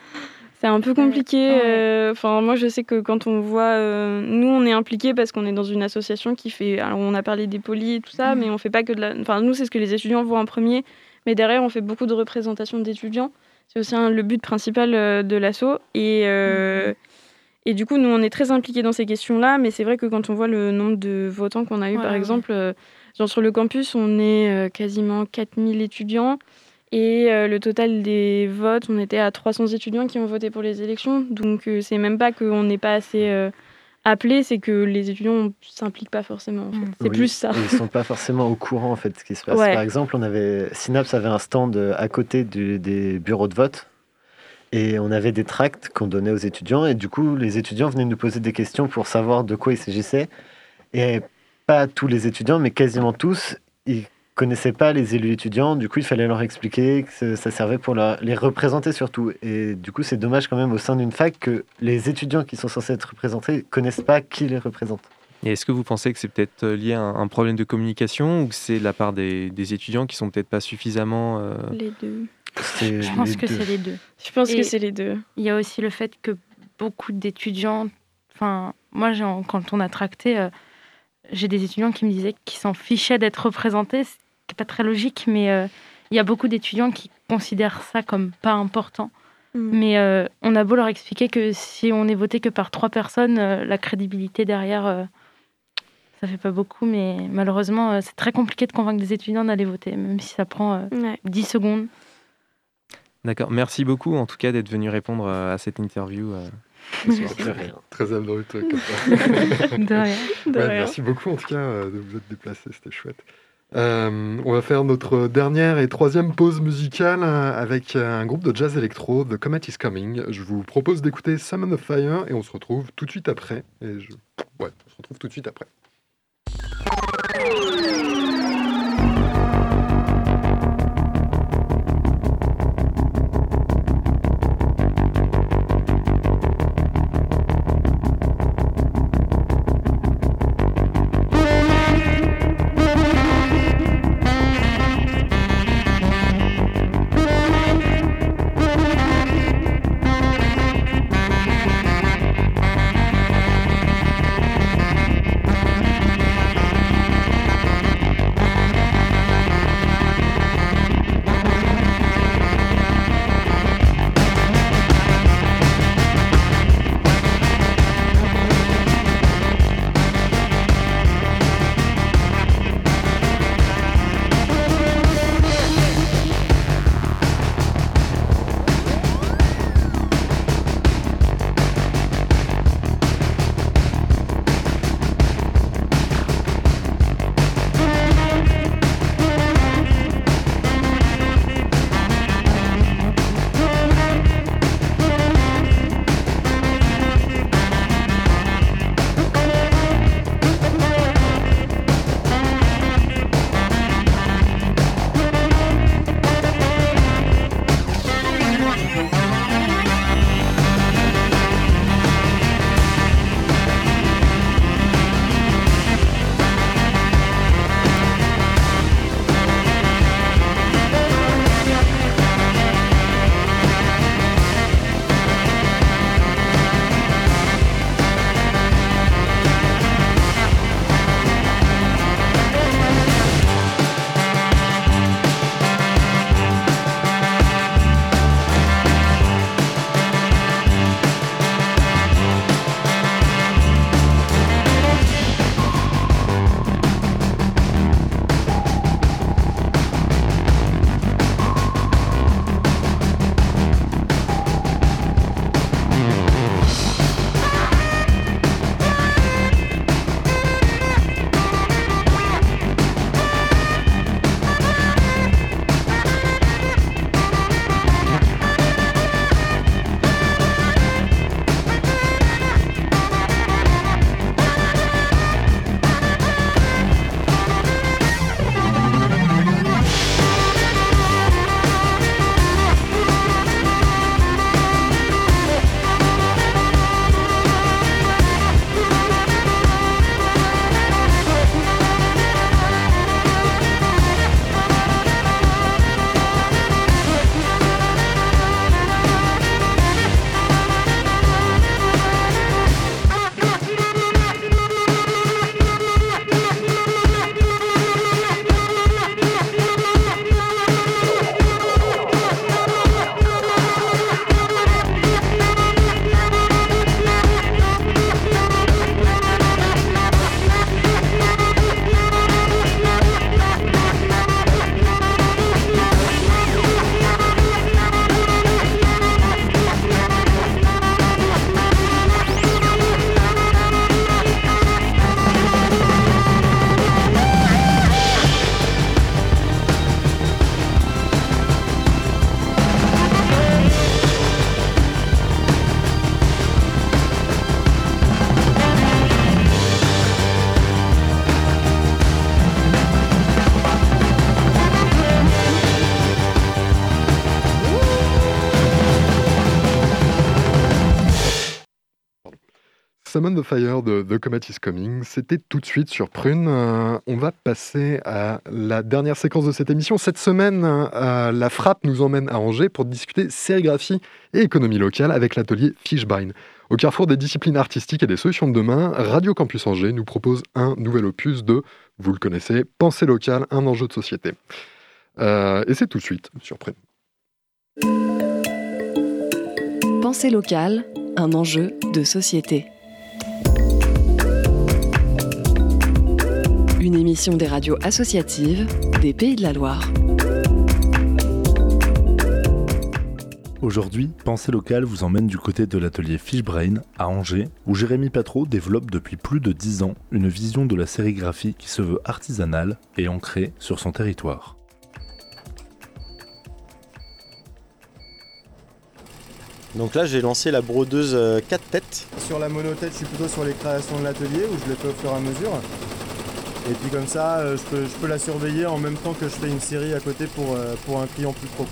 C'est un peu compliqué. ouais. euh, Enfin, moi, je sais que quand on voit, euh, nous, on est impliqués parce qu'on est dans une association qui fait. Alors, on a parlé des polis et tout ça, Mhm. mais on fait pas que de la. Enfin, nous, c'est ce que les étudiants voient en premier, mais derrière, on fait beaucoup de représentation d'étudiants. C'est aussi un- le but principal euh, de l'asso. Et euh, et du coup, nous, on est très impliqués dans ces questions-là, mais c'est vrai que quand on voit le nombre de votants qu'on a eu, Ouais, par ouais. exemple, euh, genre sur le campus, on est euh, quasiment 4000 étudiants. Et euh, le total des votes, on était à 300 étudiants qui ont voté pour les élections. Donc, euh, c'est même pas qu'on n'est pas assez euh, appelés, c'est que les étudiants ne s'impliquent pas forcément. en fait. Mm. C'est Oui, plus ça. Ils sont pas forcément au courant en fait de ce qui se passe. Ouais. Par exemple, on avait Synapse avait un stand à côté du- des bureaux de vote et on avait des tracts qu'on donnait aux étudiants et du coup les étudiants venaient nous poser des questions pour savoir de quoi il s'agissait et pas tous les étudiants mais quasiment tous ils connaissaient pas les élus étudiants du coup il fallait leur expliquer que ça- servait pour leur- les représenter surtout et du coup c'est dommage quand même au sein d'une fac que les étudiants qui sont censés être représentés connaissent pas qui les représente. Et est-ce que vous pensez que c'est peut-être euh, lié à un, un problème de communication ou que c'est de la part des, des étudiants qui sont peut-être pas suffisamment... euh, Les deux. C'est Je pense les que c'est les deux. Je pense Et- que c'est les deux. Il y a aussi le fait que beaucoup d'étudiants, enfin, moi, quand on a tracté, euh, j'ai des étudiants qui me disaient qu'ils s'en fichaient d'être représentés, ce qui n'est pas très logique, mais euh, il y a beaucoup d'étudiants qui considèrent ça comme pas important. Mm. Mais euh, on a beau leur expliquer que si on est voté que par trois personnes, euh, la crédibilité derrière, euh, ça fait pas beaucoup, mais malheureusement, euh, c'est très compliqué de convaincre des étudiants d'aller voter, même si ça prend euh, Ouais. 10 secondes. D'accord, merci beaucoup en tout cas d'être venu répondre euh, à cette interview. euh. De rien. Très ça. De rien. De Ouais, rien. merci beaucoup en tout cas euh, de vous être déplacé, c'était chouette. Euh, on va faire notre dernière et troisième pause musicale avec un groupe de jazz électro, The Comet is Coming. Je vous propose d'écouter Summon of Fire et on se retrouve tout de suite après. Et je... Ouais, on se retrouve tout de suite après. Summon the Fire de The Comet is Coming, c'était tout de suite sur Prune. Euh, on va passer à la dernière séquence de cette émission. Cette semaine, euh, la Frappe nous emmène à Angers pour discuter sérigraphie et économie locale avec l'atelier Fishbine. Au carrefour des disciplines artistiques et des solutions de demain, Radio Campus Angers nous propose un nouvel opus de, vous le connaissez, Pensée locale, un enjeu de société. Euh, et c'est tout de suite sur Prune. Pensée locale, un enjeu de société. Une émission des radios associatives des Pays de la Loire. Aujourd'hui, Pensée locale vous emmène du côté de l'atelier Fishbrain à Angers, où Jérémy Patro développe depuis plus de 10 ans une vision de la sérigraphie qui se veut artisanale et ancrée sur son territoire. Donc là, j'ai lancé la brodeuse 4 euh, têtes. Sur la monotête, je suis plutôt sur les créations de l'atelier où je les fais au fur et à mesure. Et puis comme ça, euh, je peux, la surveiller en même temps que je fais une série à côté pour, euh, pour un client plus pro.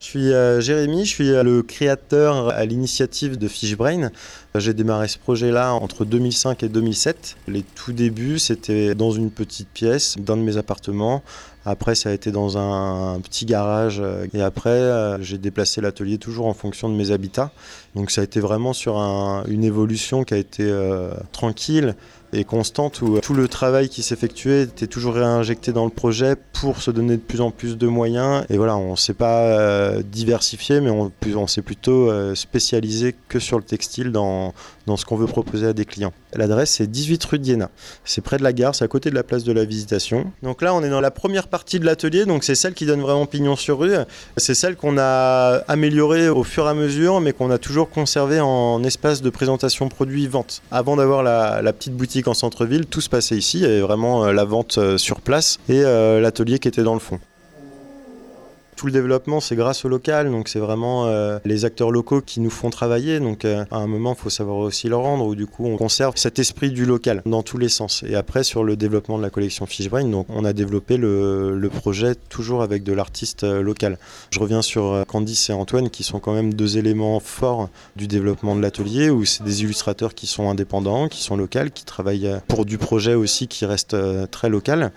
Je suis Jérémy, je suis le créateur à l'initiative de Fishbrain. J'ai démarré ce projet-là entre 2005 et 2007. Les tout débuts, c'était dans une petite pièce d'un de mes appartements après, ça a été dans un, petit garage. Euh, et après, euh, j'ai déplacé l'atelier toujours en fonction de mes habitats. Donc ça a été vraiment sur une évolution qui a été euh, tranquille et constante où tout le travail qui s'effectuait était toujours réinjecté dans le projet pour se donner de plus en plus de moyens. Et voilà, on ne s'est pas diversifié, mais on, s'est plutôt spécialisé que sur le textile dans, dans ce qu'on veut proposer à des clients. L'adresse c'est 18 rue d'Iéna. C'est près de la gare, c'est à côté de la place de la Visitation. Donc là, on est dans la première partie de l'atelier, donc c'est celle qui donne vraiment pignon sur rue. C'est celle qu'on a améliorée au fur et à mesure, mais qu'on a toujours conservée en espace de présentation produit-vente. Avant d'avoir la, petite boutique en centre-ville, tout se passait ici. Il y avait vraiment euh, la vente euh, sur place et euh, l'atelier qui était dans le fond tout le développement, c'est grâce au local. Donc, c'est vraiment euh, les acteurs locaux qui nous font travailler. Donc, euh, à un moment, il faut savoir aussi le rendre, où du coup, on conserve cet esprit du local dans tous les sens. Et après, sur le développement de la collection Fishbrain, donc, on a développé le, projet toujours avec de l'artiste euh, local. Je reviens sur Candice et Antoine, qui sont quand même deux éléments forts du développement de l'atelier, où c'est des illustrateurs qui sont indépendants, qui sont locaux, qui travaillent pour du projet aussi qui reste très local.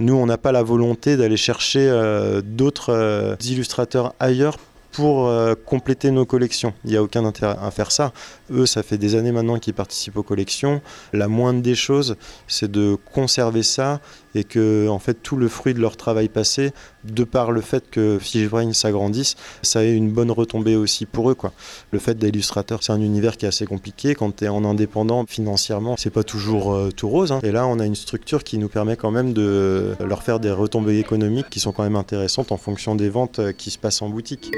Nous, on n'a pas la volonté d'aller chercher euh, d'autres euh, illustrateurs ailleurs pour euh, compléter nos collections. Il n'y a aucun intérêt à faire ça. Eux, ça fait des années maintenant qu'ils participent aux collections. La moindre des choses, c'est de conserver ça et que en fait tout le fruit de leur travail passé, de par le fait que Fishbrain s'agrandisse, ça ait une bonne retombée aussi pour eux. Quoi. Le fait d'illustrateur, c'est un univers qui est assez compliqué. Quand tu es en indépendant financièrement, c'est pas toujours euh, tout rose. Hein. Et là, on a une structure qui nous permet quand même de leur faire des retombées économiques qui sont quand même intéressantes en fonction des ventes euh, qui se passent en boutique.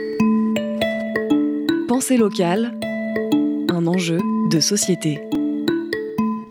Pensée locale, un enjeu de société.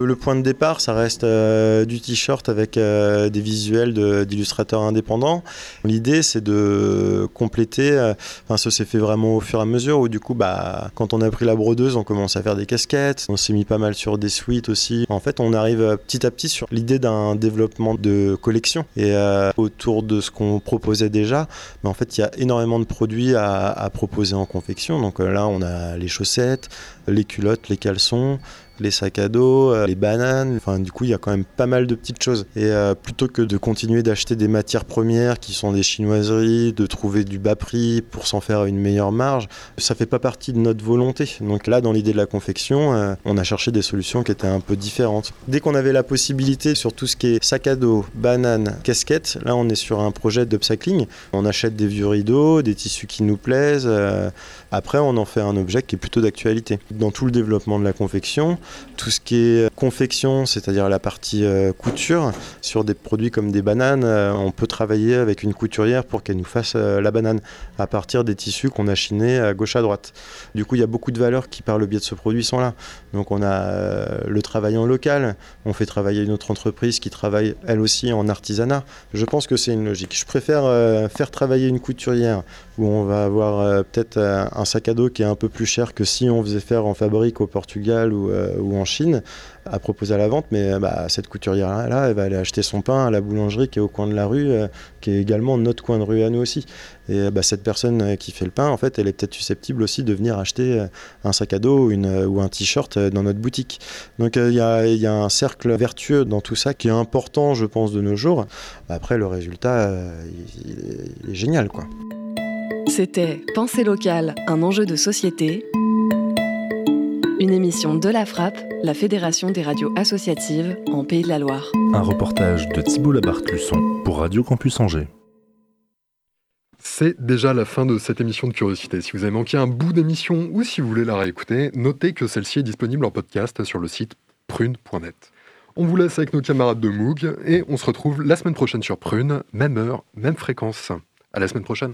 Le point de départ, ça reste euh, du t-shirt avec euh, des visuels d'illustrateurs indépendants. L'idée, c'est de compléter. Euh, enfin, ça s'est fait vraiment au fur et à mesure. Où du coup, bah, quand on a pris la brodeuse, on commence à faire des casquettes. On s'est mis pas mal sur des suites aussi. En fait, on arrive petit à petit sur l'idée d'un développement de collection et autour de ce qu'on proposait déjà. Mais en fait, il y a énormément de produits à, à proposer en confection. Donc là, on a les chaussettes, les culottes, les caleçons les sacs à dos, euh, les bananes. Enfin, du coup, il y a quand même pas mal de petites choses. Et euh, plutôt que de continuer d'acheter des matières premières qui sont des chinoiseries, de trouver du bas prix pour s'en faire une meilleure marge, ça fait pas partie de notre volonté. Donc là, dans l'idée de la confection, euh, on a cherché des solutions qui étaient un peu différentes. Dès qu'on avait la possibilité sur tout ce qui est sac à dos, bananes, casquettes, là, on est sur un projet d'upcycling. On achète des vieux rideaux, des tissus qui nous plaisent. Après, on en fait un objet qui est plutôt d'actualité. Dans tout le développement de la confection, tout ce qui est confection, c'est-à-dire la partie euh, couture, sur des produits comme des bananes, euh, on peut travailler avec une couturière pour qu'elle nous fasse euh, la banane à partir des tissus qu'on a chinés à gauche à droite. Du coup, il y a beaucoup de valeurs qui, par le biais de ce produit, sont là. Donc, on a le travail en local, on fait travailler une autre entreprise qui travaille elle aussi en artisanat. Je pense que c'est une logique. Je préfère faire travailler une couturière où on va avoir peut-être un sac à dos qui est un peu plus cher que si on faisait faire en fabrique au Portugal ou, ou en Chine, à proposer à la vente, mais bah, cette couturière-là, elle va aller acheter son pain à la boulangerie qui est au coin de la rue, qui est également notre coin de rue à nous aussi. Et bah, cette personne qui fait le pain, en fait, elle est peut-être susceptible aussi de venir acheter un sac à dos ou, un t-shirt dans notre boutique. Donc il y, a un cercle vertueux dans tout ça qui est important, je pense, de nos jours. Après, le résultat, il est génial, quoi. C'était Pensée locale, un enjeu de société. Une émission de la Frappe, la Fédération des radios associatives en Pays de la Loire. Un reportage de Thibault Labarthe-Luçon pour Radio Campus Angers. C'est déjà la fin de cette émission de Curiosité. Si vous avez manqué un bout d'émission ou si vous voulez la réécouter, notez que celle-ci est disponible en podcast sur le site prune.net. On vous laisse avec nos camarades de Moog et on se retrouve la semaine prochaine sur Prune, même heure, même fréquence. À la semaine prochaine.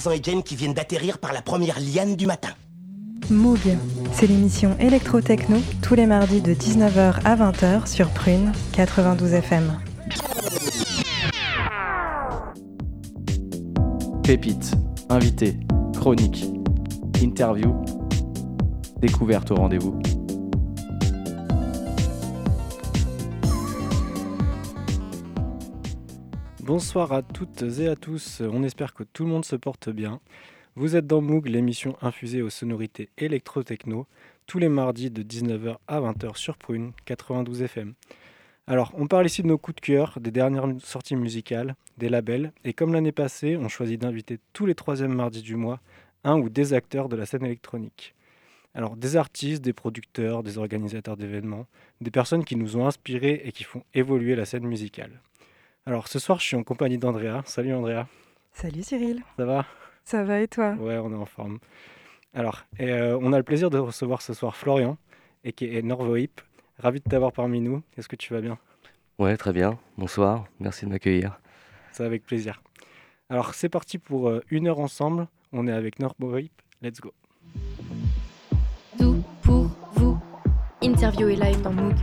Tarzan et Jane qui viennent d'atterrir par la première liane du matin. Moog, c'est l'émission électro-techno tous les mardis de 19h à 20h sur Prune 92 FM. Pépites, invités, chroniques, interviews, découvertes au rendez-vous. Bonsoir à toutes et à tous, on espère que tout le monde se porte bien. Vous êtes dans Moog, l'émission infusée aux sonorités électro-techno, tous les mardis de 19h à 20h sur Prune 92 FM. Alors, on parle ici de nos coups de cœur, des dernières sorties musicales, des labels, et comme l'année passée, on choisit d'inviter tous les troisièmes mardis du mois un ou des acteurs de la scène électronique. Alors, des artistes, des producteurs, des organisateurs d'événements, des personnes qui nous ont inspirés et qui font évoluer la scène musicale. Alors ce soir, je suis en compagnie d'Andrea. Salut Andrea. Salut Cyril. Ça va? Ça va et toi? Ouais, on est en forme. Alors, euh, on a le plaisir de recevoir ce soir Florian, et qui est Norvoip. Ravi de t'avoir parmi nous. Est-ce que tu vas bien? Ouais, très bien. Bonsoir. Merci de m'accueillir. C'est avec plaisir. Alors, c'est parti pour euh, une heure ensemble. On est avec Norvoip. Let's go. Tout pour vous. Interview et live dans Moog.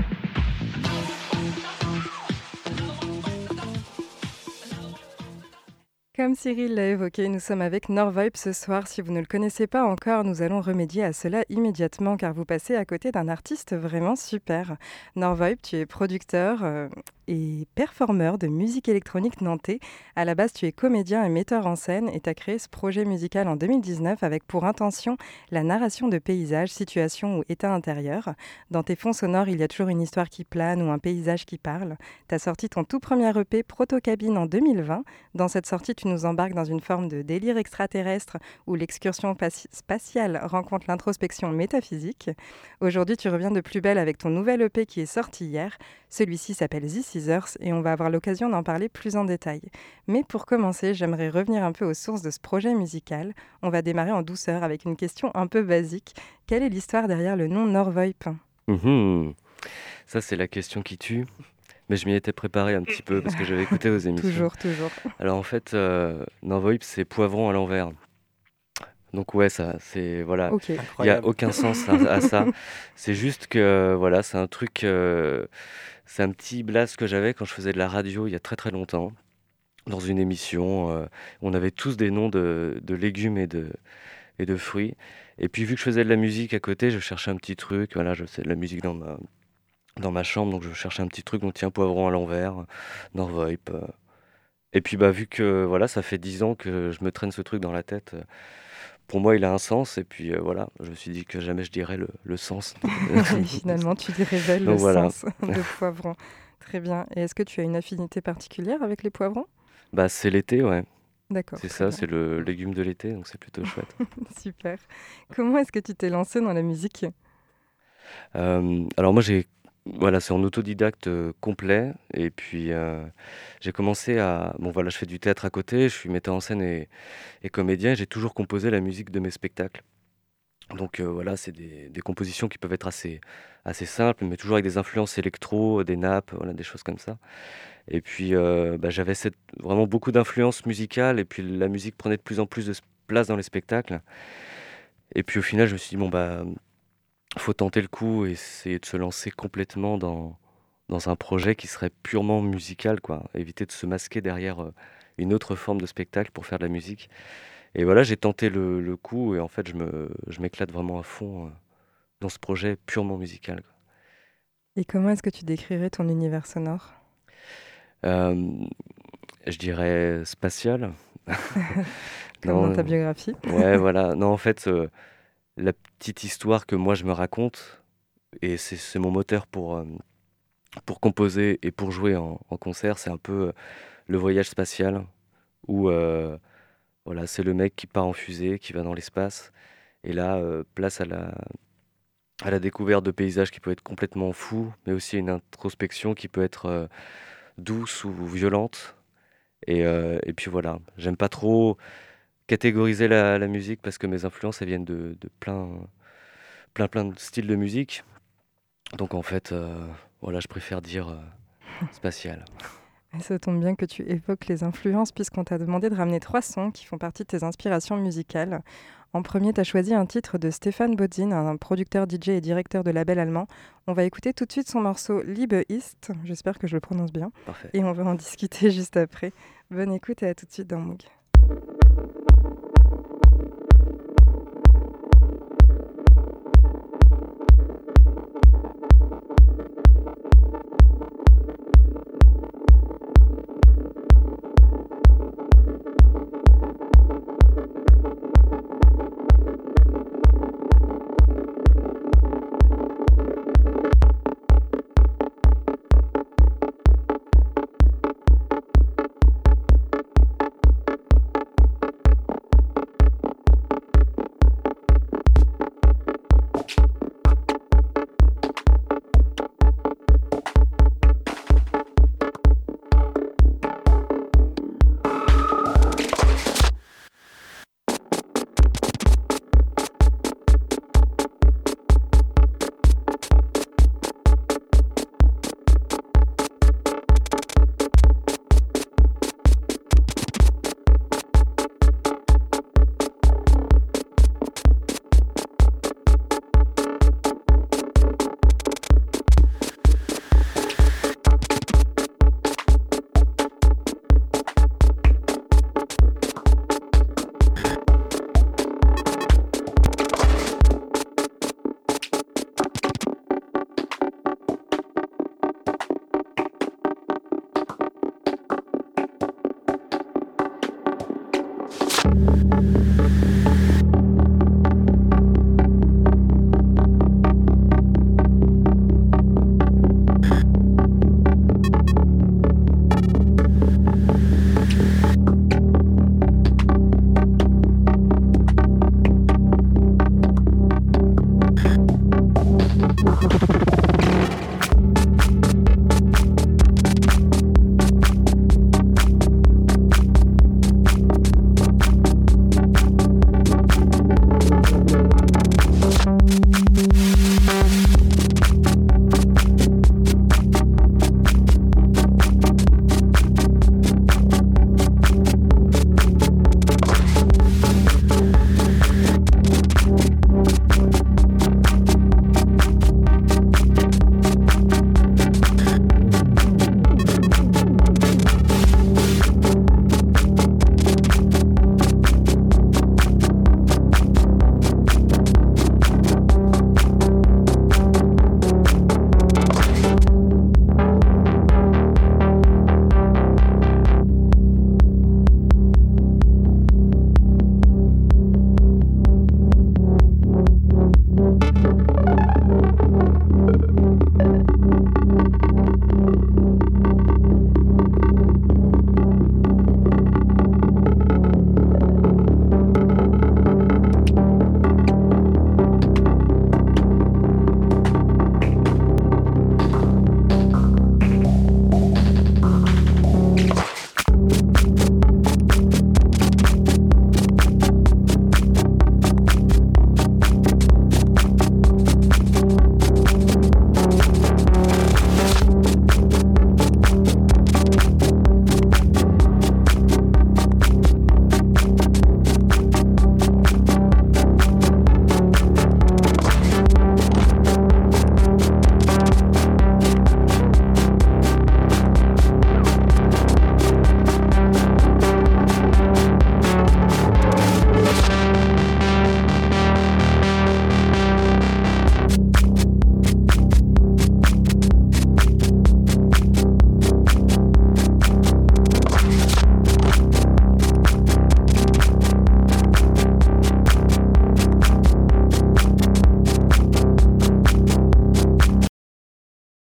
Comme Cyril l'a évoqué, nous sommes avec Norvibe ce soir. Si vous ne le connaissez pas encore, nous allons remédier à cela immédiatement car vous passez à côté d'un artiste vraiment super. Norvibe, tu es producteur euh, et performeur de musique électronique nantais. À la base, tu es comédien et metteur en scène et tu as créé ce projet musical en 2019 avec pour intention la narration de paysages, situations ou états intérieurs. Dans tes fonds sonores, il y a toujours une histoire qui plane ou un paysage qui parle. Tu as sorti ton tout premier EP Protocabine en 2020. Dans cette sortie, tu nous embarques dans une forme de délire extraterrestre où l'excursion spatiale rencontre l'introspection métaphysique. Aujourd'hui, tu reviens de plus belle avec ton nouvel EP qui est sorti hier. Celui-ci s'appelle The Scissors et on va avoir l'occasion d'en parler plus en détail. Mais pour commencer, j'aimerais revenir un peu aux sources de ce projet musical. On va démarrer en douceur avec une question un peu basique. Quelle est l'histoire derrière le nom Norvoip? Mhm. Ça, c'est la question qui tue. Mais je m'y étais préparé un petit peu parce que j'avais écouté vos émissions. Toujours, toujours. Alors en fait, euh, c'est poivron à l'envers. Donc ouais, ça, c'est voilà, il n'y a aucun sens à, à ça. C'est juste que voilà, c'est un truc, euh, c'est un petit blast que j'avais quand je faisais de la radio il y a très très longtemps, dans une émission. euh, on avait tous des noms de, de légumes et de et de fruits. Et puis vu que je faisais de la musique à côté, je cherchais un petit truc. Voilà, je faisais de la musique dans ma dans ma chambre, donc je cherchais un petit truc. Donc tiens, poivron à l'envers, Norvoip. euh. Et puis bah vu que voilà, ça fait dix ans que je me traîne ce truc dans la tête. euh, pour moi, il a un sens, et puis euh, voilà, je me suis dit que jamais je dirais le, le sens. Finalement, tu révèles le voilà. sens de poivron. Très bien. Et est-ce que tu as une affinité particulière avec les poivrons? Bah, c'est l'été, ouais. D'accord, C'est ça, c'est le légume de l'été, donc c'est plutôt chouette. Super. Comment est-ce que tu t'es lancé dans la musique? Euh, alors moi, j'ai, voilà, c'est en autodidacte euh, complet, et puis euh, j'ai commencé à, bon voilà, je fais du théâtre à côté, je suis metteur en scène et, et comédien, j'ai toujours composé la musique de mes spectacles. Donc euh, voilà, c'est des, compositions qui peuvent être assez, assez simples, mais toujours avec des influences électro, des nappes, voilà, des choses comme ça. Et puis bah, j'avais vraiment beaucoup d'influences musicales, et puis la musique prenait de plus en plus de place dans les spectacles. Et puis au final, je me suis dit, bon, bah, faut tenter le coup et essayer de se lancer complètement dans, dans un projet qui serait purement musical, quoi. Éviter de se masquer derrière euh, une autre forme de spectacle pour faire de la musique. Et voilà, j'ai tenté le, le coup et en fait, je me, je m'éclate vraiment à fond euh, dans ce projet purement musical. quoi. Et comment est-ce que tu décrirais ton univers sonore? Euh, je dirais spatial. Comme dans ta biographie. Ouais, voilà. Non, en fait, euh, la petite histoire que moi je me raconte, et c'est mon moteur pour, euh, pour composer et pour jouer en, concert, c'est un peu euh, le voyage spatial, où euh, voilà, c'est le mec qui part en fusée, qui va dans l'espace, et là, place à la, à la découverte de paysages qui peuvent être complètement fous, mais aussi une introspection qui peut être douce ou violente. Et, et puis voilà, j'aime pas trop catégoriser la, la musique parce que mes influences elles viennent de, de plein, plein, plein de styles de musique. Donc en fait, euh, voilà, je préfère dire euh, spatial. Ça tombe bien que tu évoques les influences puisqu'on t'a demandé de ramener trois sons qui font partie de tes inspirations musicales. En premier, tu as choisi un titre de Stéphane Bodzin, un producteur DJ et directeur de label allemand. On va écouter tout de suite son morceau Liebe ist, j'espère que je le prononce bien, Parfait. et on va en discuter juste après. Bonne écoute et à tout de suite dans Moog.